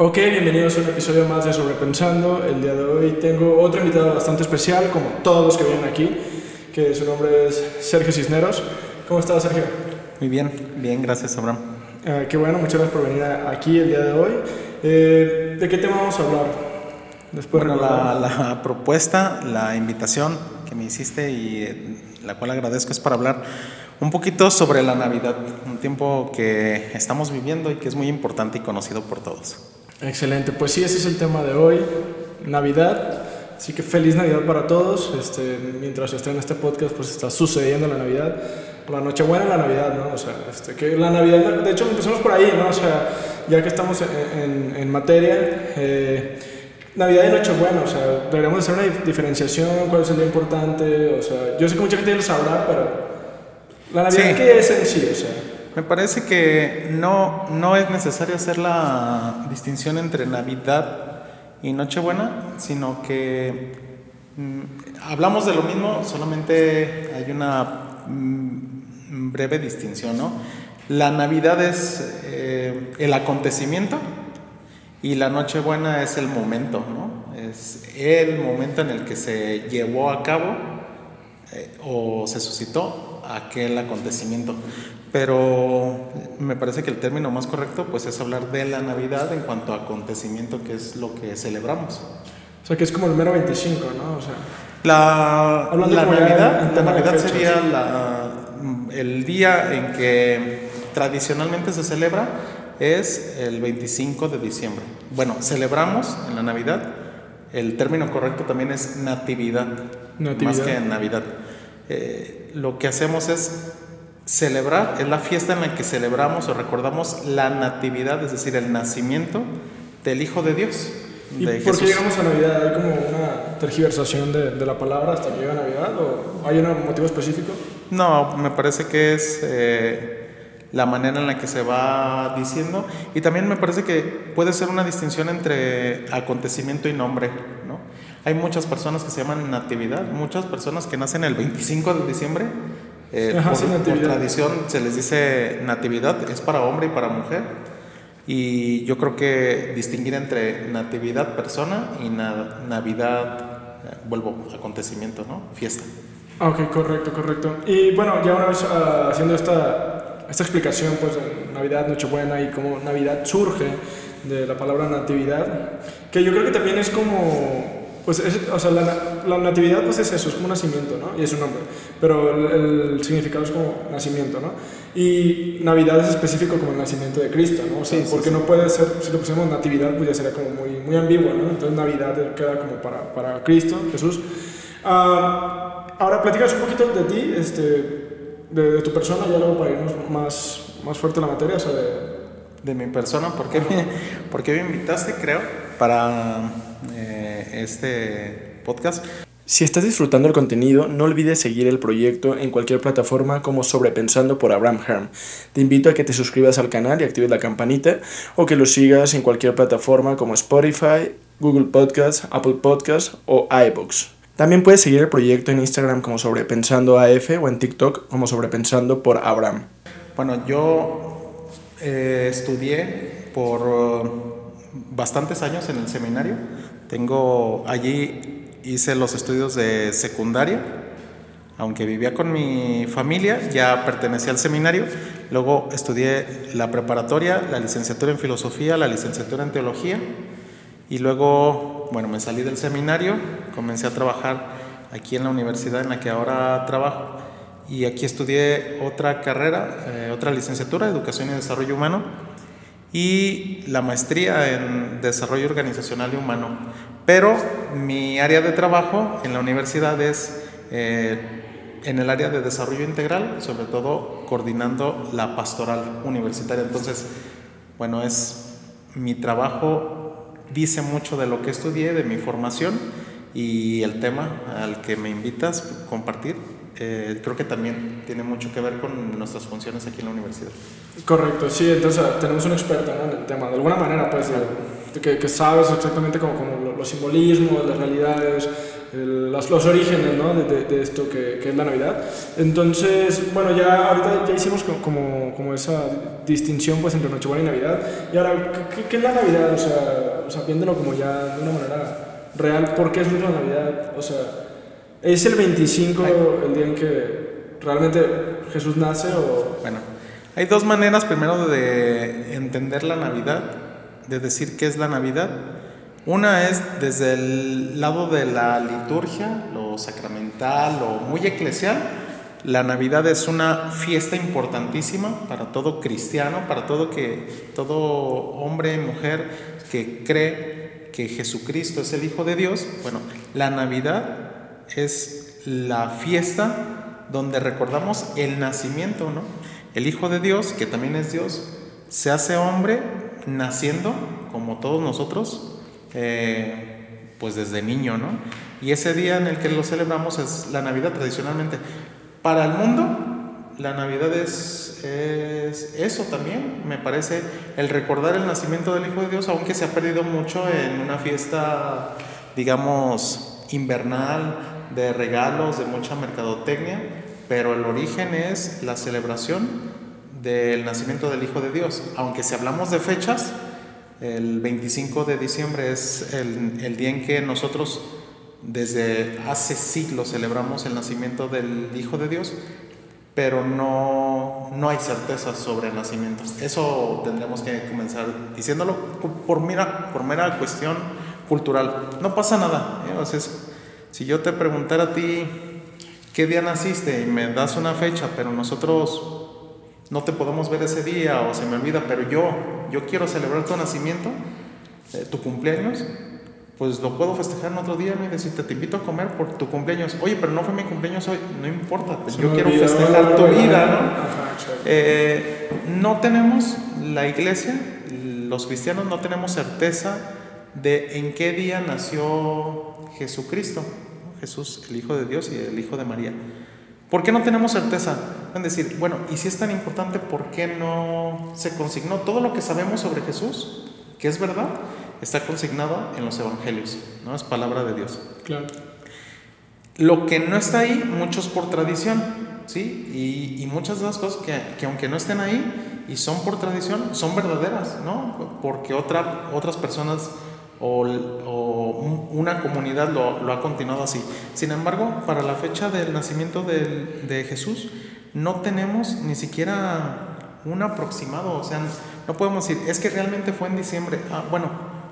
Ok, bienvenidos a un episodio más de Sobrepensando. El día de hoy tengo otro invitado bastante especial, como todos los que vienen aquí, que su nombre es Sergio Cisneros. ¿Cómo estás, Sergio? Muy bien, bien, gracias, Abraham. Eh, qué bueno, muchas gracias por venir aquí el día de hoy. Eh, ¿De qué tema vamos a hablar? Después bueno, la, la, propuesta, la invitación que me hiciste y eh, la cual agradezco es para hablar un poquito sobre la Navidad, un tiempo que estamos viviendo y que es muy importante y conocido por todos. Excelente, pues sí, ese es el tema de hoy, Navidad. Así que feliz Navidad para todos. Este, mientras esté en este podcast, pues está sucediendo la Navidad. La Nochebuena la Navidad, ¿no? O sea, este, que la Navidad, de hecho empezamos por ahí, ¿no? O sea, ya que estamos en, en, materia, eh, Navidad y Nochebuena, o sea, deberíamos hacer una diferenciación, cuál es el día importante, o sea, yo sé que mucha gente ya lo sabrá, pero la Navidad, ¿qué es en sí? O sea, me parece que no, no es necesario hacer la distinción entre Navidad y Nochebuena, sino que mm, hablamos de lo mismo, solamente hay una mm, breve distinción, ¿no? La Navidad es eh, el acontecimiento y la Nochebuena es el momento, ¿no? Es el momento en el que se llevó a cabo eh, o se suscitó aquel acontecimiento. Pero me parece que el término más correcto pues es hablar de la Navidad en cuanto a acontecimiento que es lo que celebramos. O sea, que es como el mero 25, ¿no? O sea, la, la Navidad, la Navidad sería la, el día en que tradicionalmente se celebra es el 25 de diciembre. Bueno, celebramos en la Navidad, el término correcto también es natividad, más que Navidad. Eh, lo que hacemos es celebrar, es la fiesta en la que celebramos o recordamos la natividad, es decir, el nacimiento del Hijo de Dios. ¿Y por qué llegamos a Navidad? ¿Hay como una tergiversación de, de, la palabra hasta que llega Navidad? ¿O hay un motivo específico? No, me parece que es eh, la manera en la que se va diciendo. Y también me parece que puede ser una distinción entre acontecimiento y nombre. ¿no? Hay muchas personas que se llaman natividad, muchas personas que nacen el 25 de diciembre eh, por, tradición se les dice natividad, es para hombre y para mujer. Y yo creo que distinguir entre natividad persona y Navidad, eh, vuelvo, acontecimiento, ¿no? Fiesta. Ok, correcto, correcto. Y bueno, ya una vez uh, haciendo esta, esta explicación, pues de Navidad, Nochebuena y cómo Navidad surge de la palabra natividad, que yo creo que también es como pues o sea, la, natividad pues es eso, es como nacimiento, ¿no? Y es un nombre, pero el, significado es como nacimiento, ¿no? Y Navidad es específico como el nacimiento de Cristo, ¿no? O sea, porque no puede ser, si lo pusiéramos natividad, pues ya sería como muy, muy ambiguo, ¿no? Entonces Navidad queda como para, para Cristo, Jesús. Uh, ahora, platicas un poquito de ti, este, de, tu persona, ya luego para irnos más, más fuerte en la materia, o sea, de... De mi persona, ¿por qué, me, ¿por qué me invitaste, creo, para... Eh, este podcast. Si estás disfrutando el contenido, no olvides seguir el proyecto en cualquier plataforma como Sobrepensando por Abraham Herm. Te invito a que te suscribas al canal y actives la campanita o que lo sigas en cualquier plataforma como Spotify, Google Podcasts, Apple Podcasts o iBooks. También puedes seguir el proyecto en Instagram como Sobrepensando AF o en TikTok como Sobrepensando por Abraham. Bueno, yo eh, estudié por uh, bastantes años en el seminario tengo allí hice los estudios de secundaria, aunque vivía con mi familia, ya pertenecía al seminario. Luego estudié la preparatoria, la licenciatura en filosofía, la licenciatura en teología y luego, bueno, me salí del seminario, comencé a trabajar aquí en la universidad en la que ahora trabajo y aquí estudié otra carrera, eh, otra licenciatura, Educación y Desarrollo Humano y la maestría en desarrollo organizacional y humano. Pero mi área de trabajo en la universidad es eh, en el área de desarrollo integral, sobre todo coordinando la pastoral universitaria. Entonces, bueno, es mi trabajo dice mucho de lo que estudié, de mi formación y el tema al que me invitas a compartir eh, creo que también tiene mucho que ver con nuestras funciones aquí en la universidad. Correcto, sí, entonces tenemos un experto en el tema, de alguna manera, pues, que, que, sabes exactamente como, como los simbolismos, las realidades, los, los, orígenes ¿no? de, de, esto que, que, es la Navidad. Entonces, bueno, ya ahorita ya hicimos como, como esa distinción pues, entre Nochebuena y Navidad. Y ahora, ¿qué, qué es la Navidad? O sea, o sea, viéndolo como ya de una manera real, ¿por qué es la Navidad? O sea, ¿es el 25 el día en que realmente Jesús nace o...? Bueno, hay dos maneras primero de entender la Navidad, de decir qué es la Navidad. Una es desde el lado de la liturgia, lo sacramental, lo muy eclesial. La Navidad es una fiesta importantísima para todo cristiano, para todo que todo hombre y mujer que cree que Jesucristo es el Hijo de Dios. Bueno, la Navidad es la fiesta donde recordamos el nacimiento, ¿no? El Hijo de Dios, que también es Dios, se hace hombre naciendo como todos nosotros eh, pues desde niño, ¿no? Y ese día en el que lo celebramos es la Navidad tradicionalmente. Para el mundo, la Navidad es, es, eso también, me parece, el recordar el nacimiento del Hijo de Dios, aunque se ha perdido mucho en una fiesta, digamos, invernal, de regalos, de mucha mercadotecnia, pero el origen es la celebración del nacimiento del Hijo de Dios. Aunque si hablamos de fechas, el 25 de diciembre es el, día en que nosotros desde hace siglos celebramos el nacimiento del Hijo de Dios, pero no, no hay certeza sobre el nacimiento. Eso tendríamos que comenzar diciéndolo por mera, por mera cuestión cultural. No pasa nada. ¿eh? Si yo te preguntara a ti qué día naciste y me das una fecha, pero nosotros no te podemos ver ese día o se me olvida, pero yo, yo quiero celebrar tu nacimiento, eh, tu cumpleaños, pues lo puedo festejar en otro día y decirte, te invito a comer por tu cumpleaños. Oye, pero no fue mi cumpleaños hoy, no importa, pues yo quiero festejar tu vida, ¿no? Eh, no tenemos, la iglesia, los cristianos no tenemos certeza de en qué día nació Jesucristo, Jesús, el Hijo de Dios y el Hijo de María. ¿Por qué no tenemos certeza? Pueden decir, bueno, y si es tan importante, ¿por qué no se consignó todo lo que sabemos sobre Jesús, que es verdad, está consignado en los evangelios, ¿no? Es palabra de Dios. Claro. Lo que no está ahí, muchos por tradición, ¿sí? Y, muchas de las cosas que, que, aunque no estén ahí y son por tradición, son verdaderas, ¿no? Porque otra, otras personas o, una comunidad lo, ha continuado así. Sin embargo, para la fecha del nacimiento de, Jesús, no tenemos ni siquiera un aproximado, o sea, no podemos decir, es que realmente fue en diciembre, ah, bueno,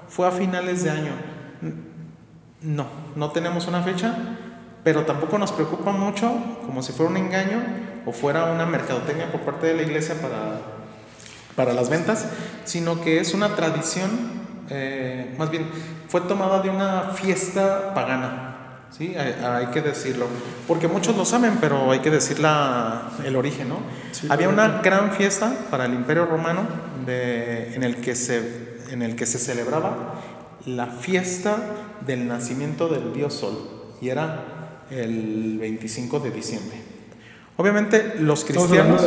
fue a finales de año. No, no tenemos una fecha, pero tampoco nos preocupa mucho como si fuera un engaño o fuera una mercadotecnia por parte de la iglesia para, para las ventas, sino que es una tradición eh, más bien, fue tomada de una fiesta pagana. ¿sí? Hay, que decirlo. Porque muchos lo saben, pero hay que decir la, el origen. ¿no? Había una gran fiesta para el Imperio Romano de, en, el que se, en el que se celebraba la fiesta del nacimiento del dios Sol. Y era el 25 de diciembre. Obviamente los cristianos...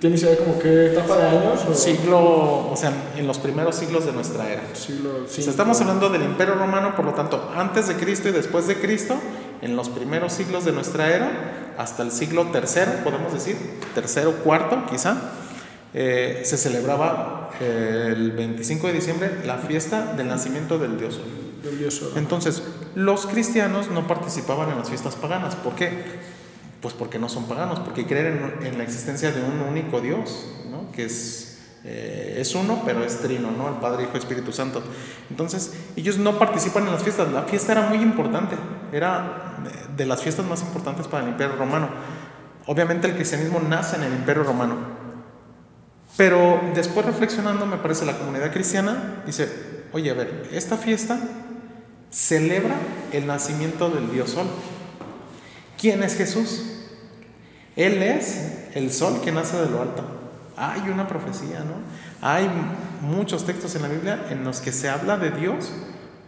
¿Tienes idea como qué etapa de años? Siglo, o sea, en los primeros siglos de nuestra era. Siglo estamos hablando del Imperio Romano, por lo tanto, antes de Cristo y después de Cristo, en los primeros siglos de nuestra era, hasta el siglo tercero, podemos decir, tercero, cuarto quizá, eh, se celebraba eh, el 25 de diciembre la fiesta del nacimiento del Dios. Del Dios Entonces, los cristianos no participaban en las fiestas paganas. ¿Por qué? Pues porque no son paganos, porque creen en, la existencia de un único Dios, ¿no? que es, eh, es uno, pero es trino, ¿no? el Padre, Hijo Espíritu Santo. Entonces, ellos no participan en las fiestas. La fiesta era muy importante, era de las fiestas más importantes para el Imperio Romano. Obviamente el cristianismo nace en el Imperio Romano. Pero después reflexionando, me parece, la comunidad cristiana dice, oye, a ver, esta fiesta celebra el nacimiento del Dios Sol. ¿Quién es Jesús? Él es el sol que nace de lo alto. Hay una profecía, ¿no? Hay muchos textos en la Biblia en los que se habla de Dios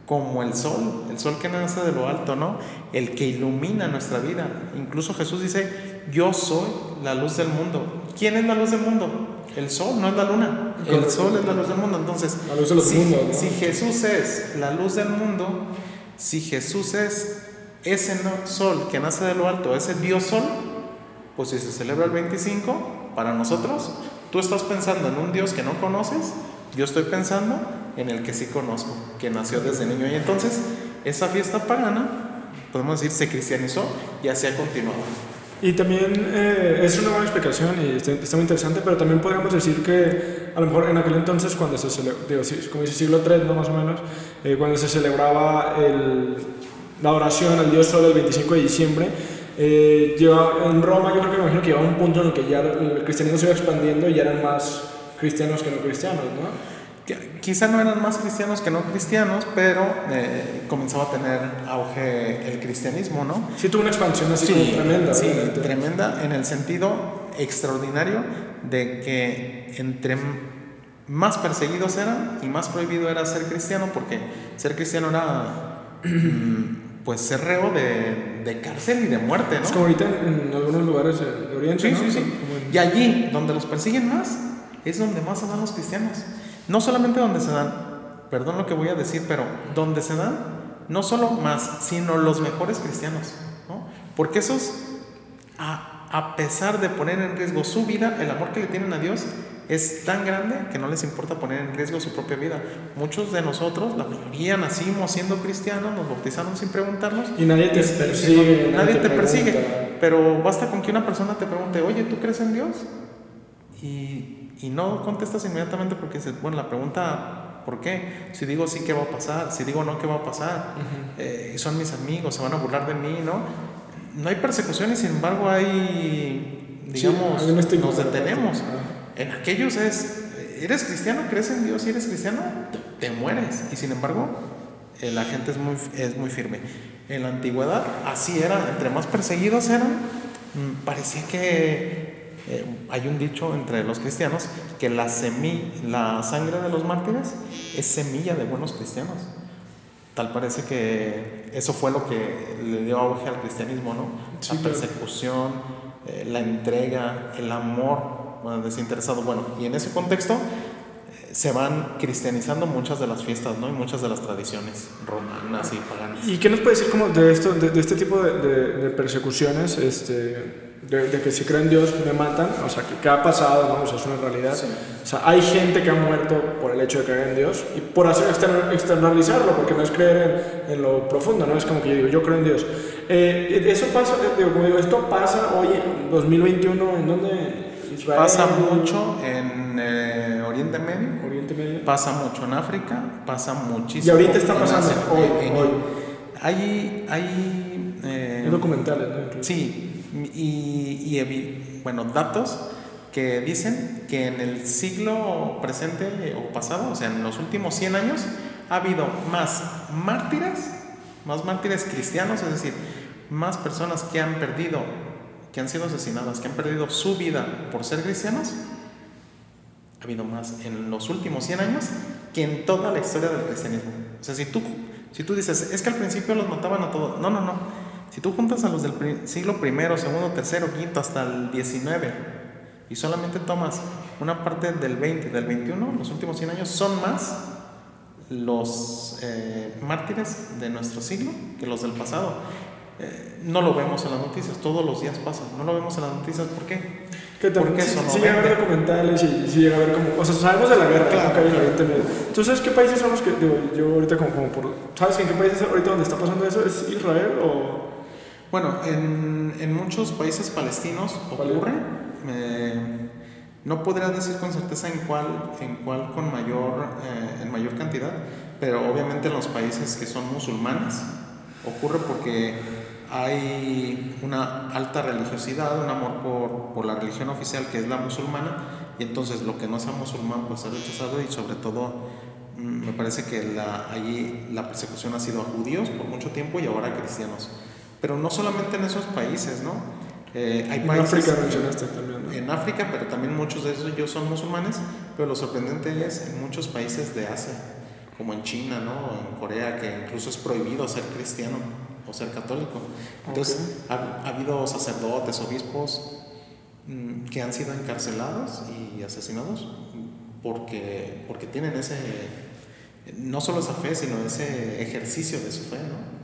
como el sol, el sol que nace de lo alto, ¿no? El que ilumina nuestra vida. Incluso Jesús dice, yo soy la luz del mundo. ¿Quién es la luz del mundo? El sol, no es la luna. El sol es la luz del mundo. Entonces, si, si Jesús es la luz del mundo, si Jesús es ese sol que nace de lo alto, ese Dios Sol, pues si se celebra el 25, para nosotros, tú estás pensando en un Dios que no conoces, yo estoy pensando en el que sí conozco, que nació desde niño. Y entonces, esa fiesta pagana, podemos decir, se cristianizó y así ha continuado. Y también eh, es una buena explicación y está, muy interesante, pero también podríamos decir que a lo mejor en aquel entonces, cuando se celebraba, como dice siglo III, ¿no? más o menos, eh, cuando se celebraba el, la oración al Dios Sol el 25 de diciembre, eh, en Roma yo creo que me imagino que llegaba un punto en el que ya el cristianismo se iba expandiendo y ya eran más cristianos que no cristianos, ¿no? Quizá no eran más cristianos que no cristianos, pero eh, comenzaba a tener auge el cristianismo, ¿no? Sí, tuvo una expansión así tremenda. Sí, tremenda en el sentido extraordinario de que entre más perseguidos eran y más prohibido era ser cristiano, porque ser cristiano era mm, pues ser reo de, de, cárcel y de muerte, ¿no? Es como ahorita en, algunos lugares de Oriente, sí, Sí, sí. Y allí, donde los persiguen más, es donde más se dan los cristianos. No solamente donde se dan, perdón lo que voy a decir, pero donde se dan, no solo más, sino los mejores cristianos. ¿no? Porque esos, a, a pesar de poner en riesgo su vida, el amor que le tienen a Dios es tan grande que no les importa poner en riesgo su propia vida. Muchos de nosotros, la mayoría nacimos siendo cristianos, nos bautizaron sin preguntarnos. Y nadie te persigue. Nadie, te, persigue. Pero basta con que una persona te pregunte, oye, ¿tú crees en Dios? Y, y no contestas inmediatamente porque dices, bueno, la pregunta, ¿por qué? Si digo sí, ¿qué va a pasar? Si digo no, ¿qué va a pasar? Eh, son mis amigos, se van a burlar de mí, ¿no? No hay persecución y sin embargo hay, digamos, nos detenemos. En aquellos es, eres cristiano, crees en Dios y eres cristiano, te, mueres. Y sin embargo, eh, la gente es muy, es muy firme. En la antigüedad así era, entre más perseguidos eran, mm, parecía que eh, hay un dicho entre los cristianos que la, la sangre de los mártires es semilla de buenos cristianos. Tal parece que eso fue lo que le dio auge al cristianismo, ¿no? la persecución, eh, la entrega, el amor desinteresado. Bueno, y en ese contexto eh, se van cristianizando muchas de las fiestas, ¿no? Y muchas de las tradiciones romanas y paganas. ¿Y qué nos puede decir como de, esto, de, este tipo de, de, persecuciones? Este, de, que si creen Dios me matan, o sea, que, ha pasado, ¿no? O sea, es una realidad. O sea, hay gente que ha muerto por el hecho de creer en Dios y por hacer externalizarlo, porque no es creer en, lo profundo, ¿no? Es como que yo digo, yo creo en Dios. Eh, eso pasa, digo, como digo, esto pasa hoy en 2021, ¿en dónde? Pasa mucho en eh, Oriente, Medio, pasa mucho en África, pasa muchísimo. Y ahorita está pasando hoy, hoy. Hay, hay eh, documentales, ¿no? Sí, y, y, bueno, datos que dicen que en el siglo presente o pasado, o sea, en los últimos 100 años, ha habido más mártires, más mártires cristianos, es decir, más personas que han perdido que han sido asesinadas, que han perdido su vida por ser cristianos, ha habido más en los últimos 100 años que en toda la historia del cristianismo. O sea, si tú, si tú dices, es que al principio los mataban a todos, no, no, no. Si tú juntas a los del siglo primero, segundo, tercero, quinto, hasta el 19, y solamente tomas una parte del 20 del 21, los últimos 100 años son más los eh, mártires de nuestro siglo que los del pasado. Eh, no lo vemos en las noticias, todos los días pasa, no lo vemos en las noticias, ¿por qué? Que Porque sí, sí llega a ver documentales y sí llega a ver como, o sea, sabemos de la guerra, claro, que hay en Oriente Medio. ¿Tú sabes qué países son los que, digo, yo ahorita como, como por, ¿sabes en qué países ahorita donde está pasando eso? ¿Es Israel o...? Bueno, en, en muchos países palestinos ocurre, eh, no podría decir con certeza en cuál, en cuál con mayor, eh, en mayor cantidad, pero obviamente en los países que son musulmanes ocurre porque hay una alta religiosidad, un amor por, por, la religión oficial que es la musulmana, y entonces lo que no sea musulmán pues es rechazado y sobre todo mm, me parece que la, allí la persecución ha sido a judíos por mucho tiempo y ahora a cristianos. Pero no solamente en esos países, ¿no? Eh, hay en África mencionaste también. ¿no? En África, pero también muchos de ellos son musulmanes, pero lo sorprendente es en muchos países de Asia, como en China, ¿no? En Corea, que incluso es prohibido ser cristiano o ser católico. Entonces, ha, habido sacerdotes, obispos mm, que han sido encarcelados y asesinados porque, porque tienen ese, no solo esa fe, sino ese ejercicio de su fe, ¿no?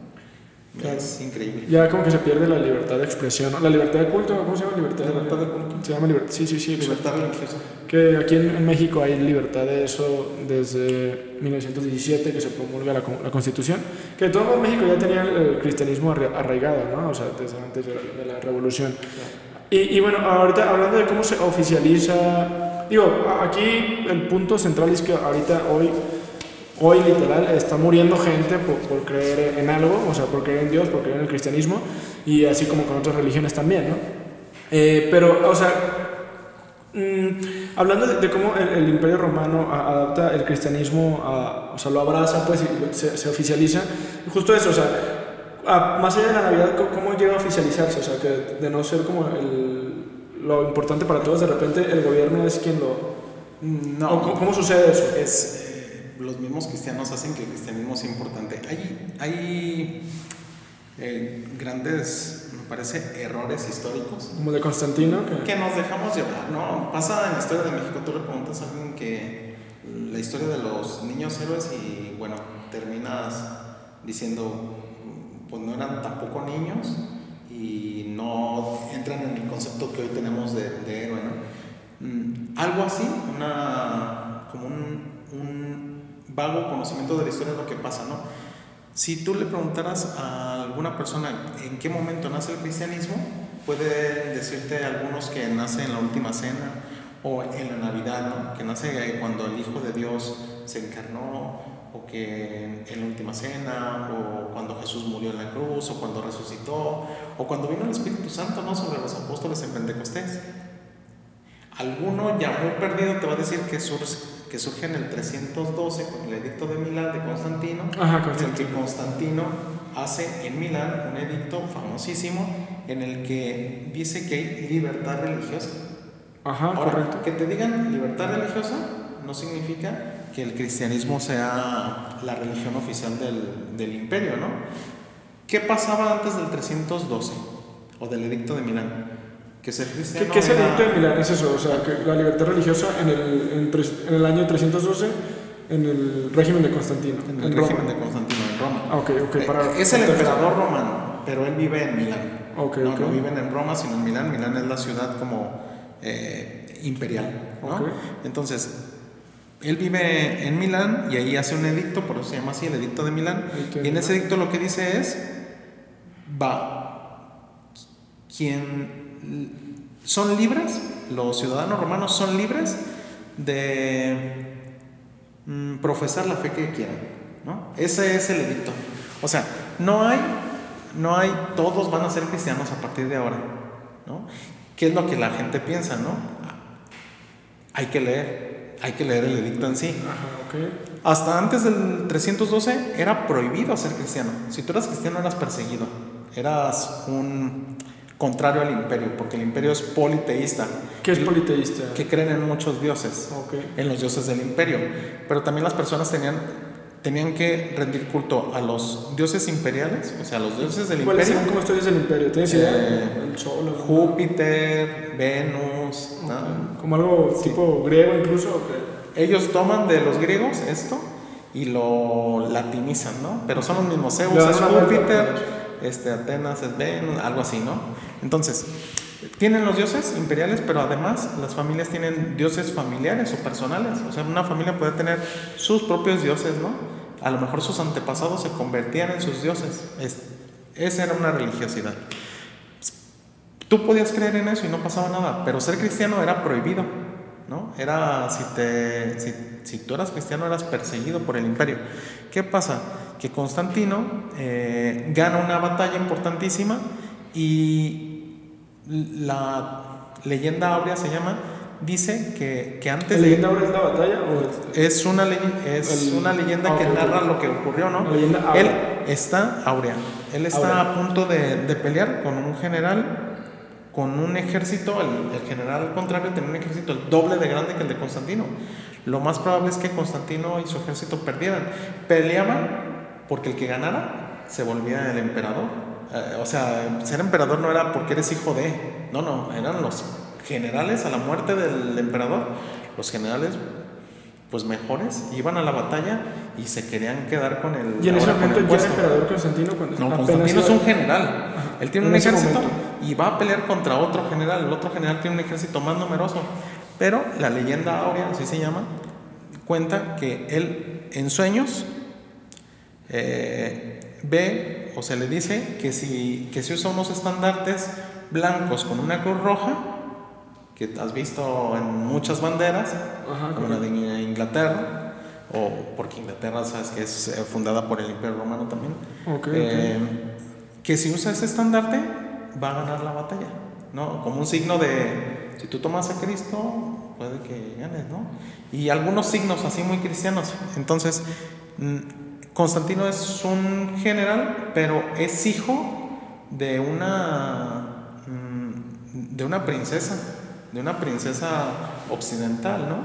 Claro. Es increíble. Ya como que se pierde la libertad de expresión, ¿no? La libertad de culto, ¿cómo se llama? Libertad, Libertad de culto. Se llama libertad, sí, sí, sí. Libertad religiosa. Que aquí en, en México hay libertad de eso desde 1917 que se promulga la, la Constitución. Que todo modo México ya tenía el, cristianismo arra- arraigado, ¿no? O sea, desde antes de la, de la Revolución. Y, y bueno, ahorita hablando de cómo se oficializa, digo, aquí el punto central es que ahorita hoy, hoy literal está muriendo gente por, por creer en algo, o sea, por creer en Dios, por creer en el cristianismo, y así como con otras religiones también, ¿no? Eh, pero, o sea, mm, hablando de, de cómo el, el Imperio Romano a- adapta el cristianismo, a- o sea, lo abraza, pues, y se, se oficializa, justo eso, o sea, a- más allá de la Navidad, ¿cómo llega a oficializarse? O sea, que de no ser como el, lo importante para todos, de repente el gobierno es quien lo... No. ¿O cómo, cómo sucede eso? Es, eh, los mismos cristianos hacen que el cristianismo sea importante. Hay, hay eh, grandes, me parece, errores históricos Como de Constantino, que... que nos dejamos llevar, ¿no? Pasa en la historia de México, tú le preguntas a alguien que la historia de los niños héroes y bueno, terminas diciendo, pues no eran tampoco niños y no entran en el concepto que hoy tenemos de, de héroe, ¿no? Mm, algo así, una, como un, un vago conocimiento de la historia de lo que pasa, ¿no? Si tú le preguntaras a alguna persona en qué momento nace el cristianismo, puede decirte algunos que nace en la última cena o en la Navidad, ¿no? que nace cuando el Hijo de Dios se encarnó, o que en la última cena, o cuando Jesús murió en la cruz, o cuando resucitó, o cuando vino el Espíritu Santo ¿no? sobre los apóstoles en Pentecostés. Alguno ya muy perdido te va a decir que que surge en el 312 con el edicto de Milán de Constantino, Ajá, en el Constantino. que Constantino hace en Milán un edicto famosísimo en el que dice que hay libertad religiosa. Ajá, Ahora, correcto. que te digan libertad religiosa no significa que el cristianismo sea la religión oficial del, del imperio, ¿no? ¿Qué pasaba antes del 312 o del edicto de Milán? Que ser ¿Qué, cristiano qué es el edicto de Milán? Es eso, o sea, que la libertad religiosa en el, en, tres- en el año 312 en el régimen de Constantino. en el en Roma. régimen de Constantino en Roma. Ah, ok, ok, Eh, para... es el emperador romano, pero él vive en Milán. Ok, no, no viven en Roma, sino en Milán. Milán es la ciudad como eh, imperial. ¿no? Entonces, él vive en Milán y ahí hace un edicto, por eso se llama así, el edicto de Milán. Y en ese edicto lo que dice es, va, quien son libres, los ciudadanos romanos son libres de mm, profesar la fe que quieran, ¿no? Ese es el edicto. O sea, no hay, no hay, todos van a ser cristianos a partir de ahora, ¿no? ¿Qué es lo que la gente piensa, no? Hay que leer, hay que leer el edicto en sí. Ajá. Hasta antes del 312 era prohibido ser cristiano. Si tú eras cristiano eras perseguido. Eras un contrario al imperio, porque el imperio es politeísta. ¿Qué es politeísta? Que creen en muchos dioses, Ok. en los dioses del imperio. Pero también las personas tenían, tenían que rendir culto a los dioses imperiales, o sea, a los dioses del ¿Cuáles imperio. son como estudios del imperio? ¿Tienes idea? Eh, el sol. o- Júpiter, Venus, ¿no? Como algo tipo griego incluso. ¿o qué? Ellos toman de los griegos esto y lo latinizan, ¿no? Pero son los mismos. Zeus Júpiter, este, Atenas es Venus, algo así, ¿no? Entonces, tienen los dioses imperiales, pero además las familias tienen dioses familiares o personales. O sea, una familia puede tener sus propios dioses, ¿no? A lo mejor sus antepasados se convertían en sus dioses. Es- esa era una religiosidad. Tú podías creer en eso y no pasaba nada, pero ser cristiano era prohibido, ¿no? Era, si, te, si, si tú eras cristiano, eras perseguido por el imperio. ¿Qué pasa? Que Constantino eh, gana una batalla importantísima y la leyenda áurea se llama, dice que, que antes ¿La de... leyenda ahora es la batalla o es- Es una, es El- una leyenda ah, que narra lo que ocurrió, ¿no? Áurea. Él está áurea. Él está Áurea. a punto de, de pelear con un general, con un ejército. El, el general, al contrario, tenía un ejército el doble de grande que el de Constantino. Lo más probable es que Constantino y su ejército perdieran. Peleaban porque el que ganara se volvía el emperador. Eh, o sea, ser emperador no era porque eres hijo de. No, no, eran los generales a la muerte del emperador. Los generales pues mejores, iban a la batalla y se querían quedar con el. Y en ese momento el ya emperador Constantino cuando No, Constantino es un general. Él tiene En un ejército momento. y va a pelear contra otro general. El otro general tiene un ejército más numeroso. Pero la leyenda áurea, así se llama, cuenta que él en sueños eh, ve o se le dice que si, que si usa unos estandartes blancos con una cruz roja, que has visto en muchas banderas, Ajá, como la de Inglaterra, o porque Inglaterra sabes que es eh, fundada por el Imperio Romano también, eh, que si usa ese estandarte va a ganar la batalla, ¿no? Como un signo de, si tú tomas a Cristo, puede que ganes, ¿no? Y algunos signos así muy cristianos. Entonces, mm, Constantino es un general, pero es hijo de una, mm, de una princesa, de una princesa occidental, ¿no?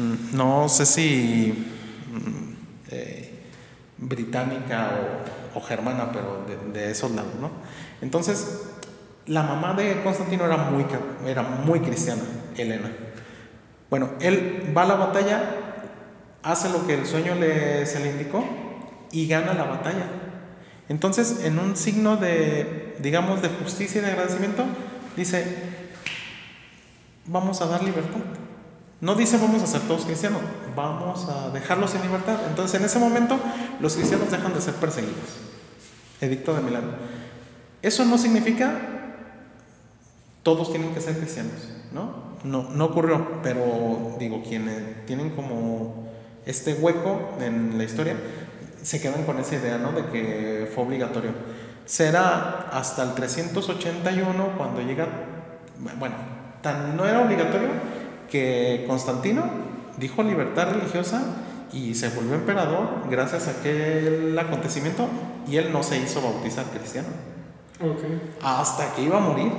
Mm, No sé si mm, eh, británica o, o germana, pero de, de esos lados, ¿no? Entonces, la mamá de Constantino era muy, era muy cristiana, Elena. Bueno, él va a la batalla, hace lo que el sueño le, se le indicó y gana la batalla. Entonces, en un signo de, digamos, de justicia y de agradecimiento, dice, vamos a dar libertad. No dice vamos a ser todos cristianos, vamos a dejarlos en libertad. Entonces, en ese momento, los cristianos dejan de ser perseguidos. Edicto de Milán. Eso no significa todos tienen que ser cristianos, ¿no? No, no ocurrió, pero digo, quienes tienen como este hueco en la historia, se quedan con esa idea, ¿no? De que fue obligatorio. Será hasta el 381 cuando llega, bueno, tan no era obligatorio que Constantino dijo libertad religiosa y se volvió emperador gracias a aquel acontecimiento y él no se hizo bautizar cristiano Ok. hasta que iba a morir,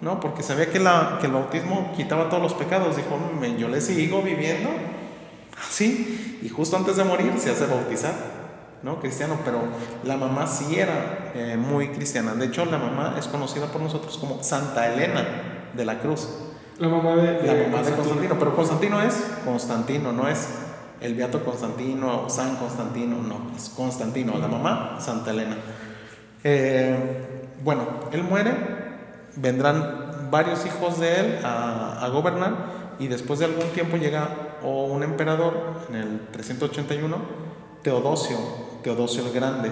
¿no? Porque sabía que, la, que el bautismo quitaba todos los pecados. Dijo, "Me- yo le sigo viviendo así. Y justo antes de morir se hace bautizar, ¿no? Cristiano, pero la mamá sí era eh, muy cristiana. De hecho, la mamá es conocida por nosotros como Santa Elena de la Cruz. La mamá de, La mamá de Constantino, pero Constantino es Constantino, no es el Beato Constantino o San Constantino, no, es Constantino, la mamá Santa Elena. Eh, bueno, él muere, vendrán varios hijos de él a, a gobernar y después de algún tiempo llega o un emperador en el 381, Teodosio, Teodosio el Grande,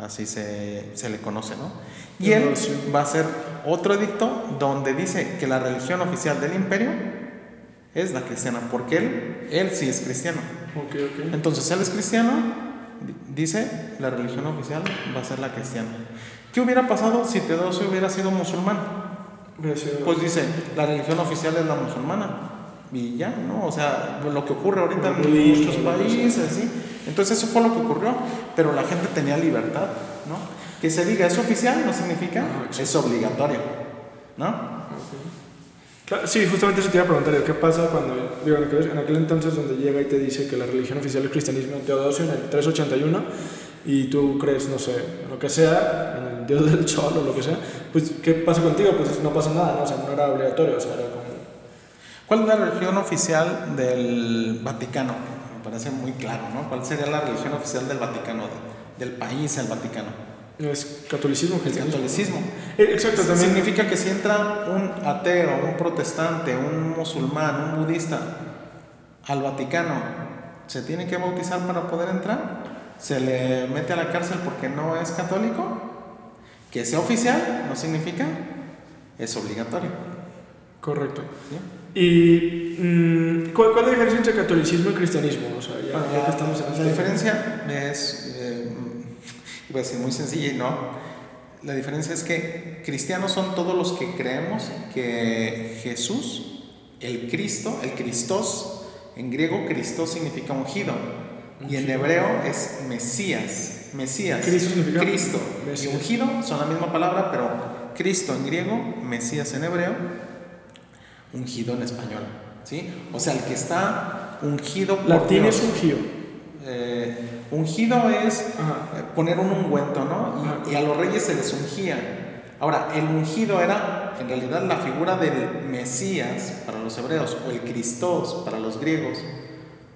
así se, se le conoce, ¿no? Y él va a hacer otro edicto donde dice que la religión oficial del imperio es la cristiana, porque él, él sí es cristiano. Ok, ok. Entonces él es cristiano, di- dice, la religión oficial va a ser la cristiana. ¿Qué hubiera pasado si Teodosio hubiera sido musulmán? Pues dice, la religión oficial es la musulmana. Y ya, ¿no? O sea, lo que ocurre ahorita en muchos países, ¿sí? Entonces eso fue lo que ocurrió, pero la gente tenía libertad, ¿no? Que se diga es oficial no significa es obligatorio, ¿no? Claro, sí, justamente eso te iba a preguntar, ¿qué pasa cuando, digo, en aquel, en aquel entonces donde llega y te dice que la religión oficial es cristianismo Teodosio en el 381 y tú crees, no sé, lo que sea, en el dios del sol o lo que sea, pues ¿qué pasa contigo? Pues no pasa nada, ¿no? O sea, no era obligatorio, o sea, era como... ¿Cuál es la religión oficial del Vaticano? Parece muy claro, ¿no? ¿Cuál sería la religión oficial del Vaticano, de- del país, el Vaticano? Es catolicismo, El catolicismo. Eh, Exacto, también. Significa que si entra un ateo, un protestante, un musulmán, un budista al Vaticano, ¿se tiene que bautizar para poder entrar? ¿Se le mete a la cárcel porque no es católico? Que sea oficial no significa es obligatorio. Correcto. ¿sí? ¿Y mm, ¿cuál, cuál es la diferencia entre catolicismo y cristianismo? O sea, ya, ya que estamos en la este- diferencia es, eh, iba a decir muy sencilla y no. La diferencia es que cristianos son todos los que creemos que Jesús, el Cristo, el Cristos, en griego Cristo significa ungido y en hebreo es Mesías. Mesías. Cristo significa Cristo. Mesías. Y ungido son la misma palabra, pero Cristo en griego, Mesías en hebreo, ungido en español. ¿sí? O sea, el que está ungido por Latín Dios. es ungío. Eh, ungido es Ajá. eh, poner un ungüento, ¿no? Y, y a los reyes se les ungía. Ahora, el ungido era en realidad la figura del Mesías para los hebreos, o el Cristos para los griegos,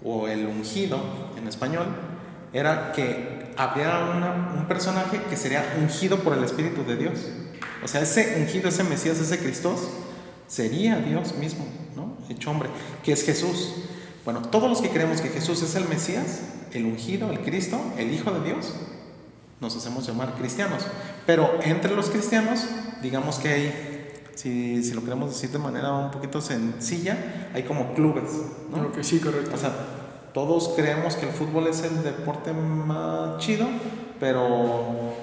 o el ungido en español, era que había una- un personaje que sería ungido por el Espíritu de Dios. O sea, ese ungido, ese Mesías, ese Cristo, sería Dios mismo, ¿no? Hecho hombre, que es Jesús. Bueno, todos los que creemos que Jesús es el Mesías, el ungido, el Cristo, el Hijo de Dios, nos hacemos llamar cristianos. Pero entre los cristianos, digamos que hay, si, si lo queremos decir de manera un poquito sencilla, hay como clubes, ¿no? Ok, sí, correcto. O sea, todos creemos que el fútbol es el deporte más chido, pero...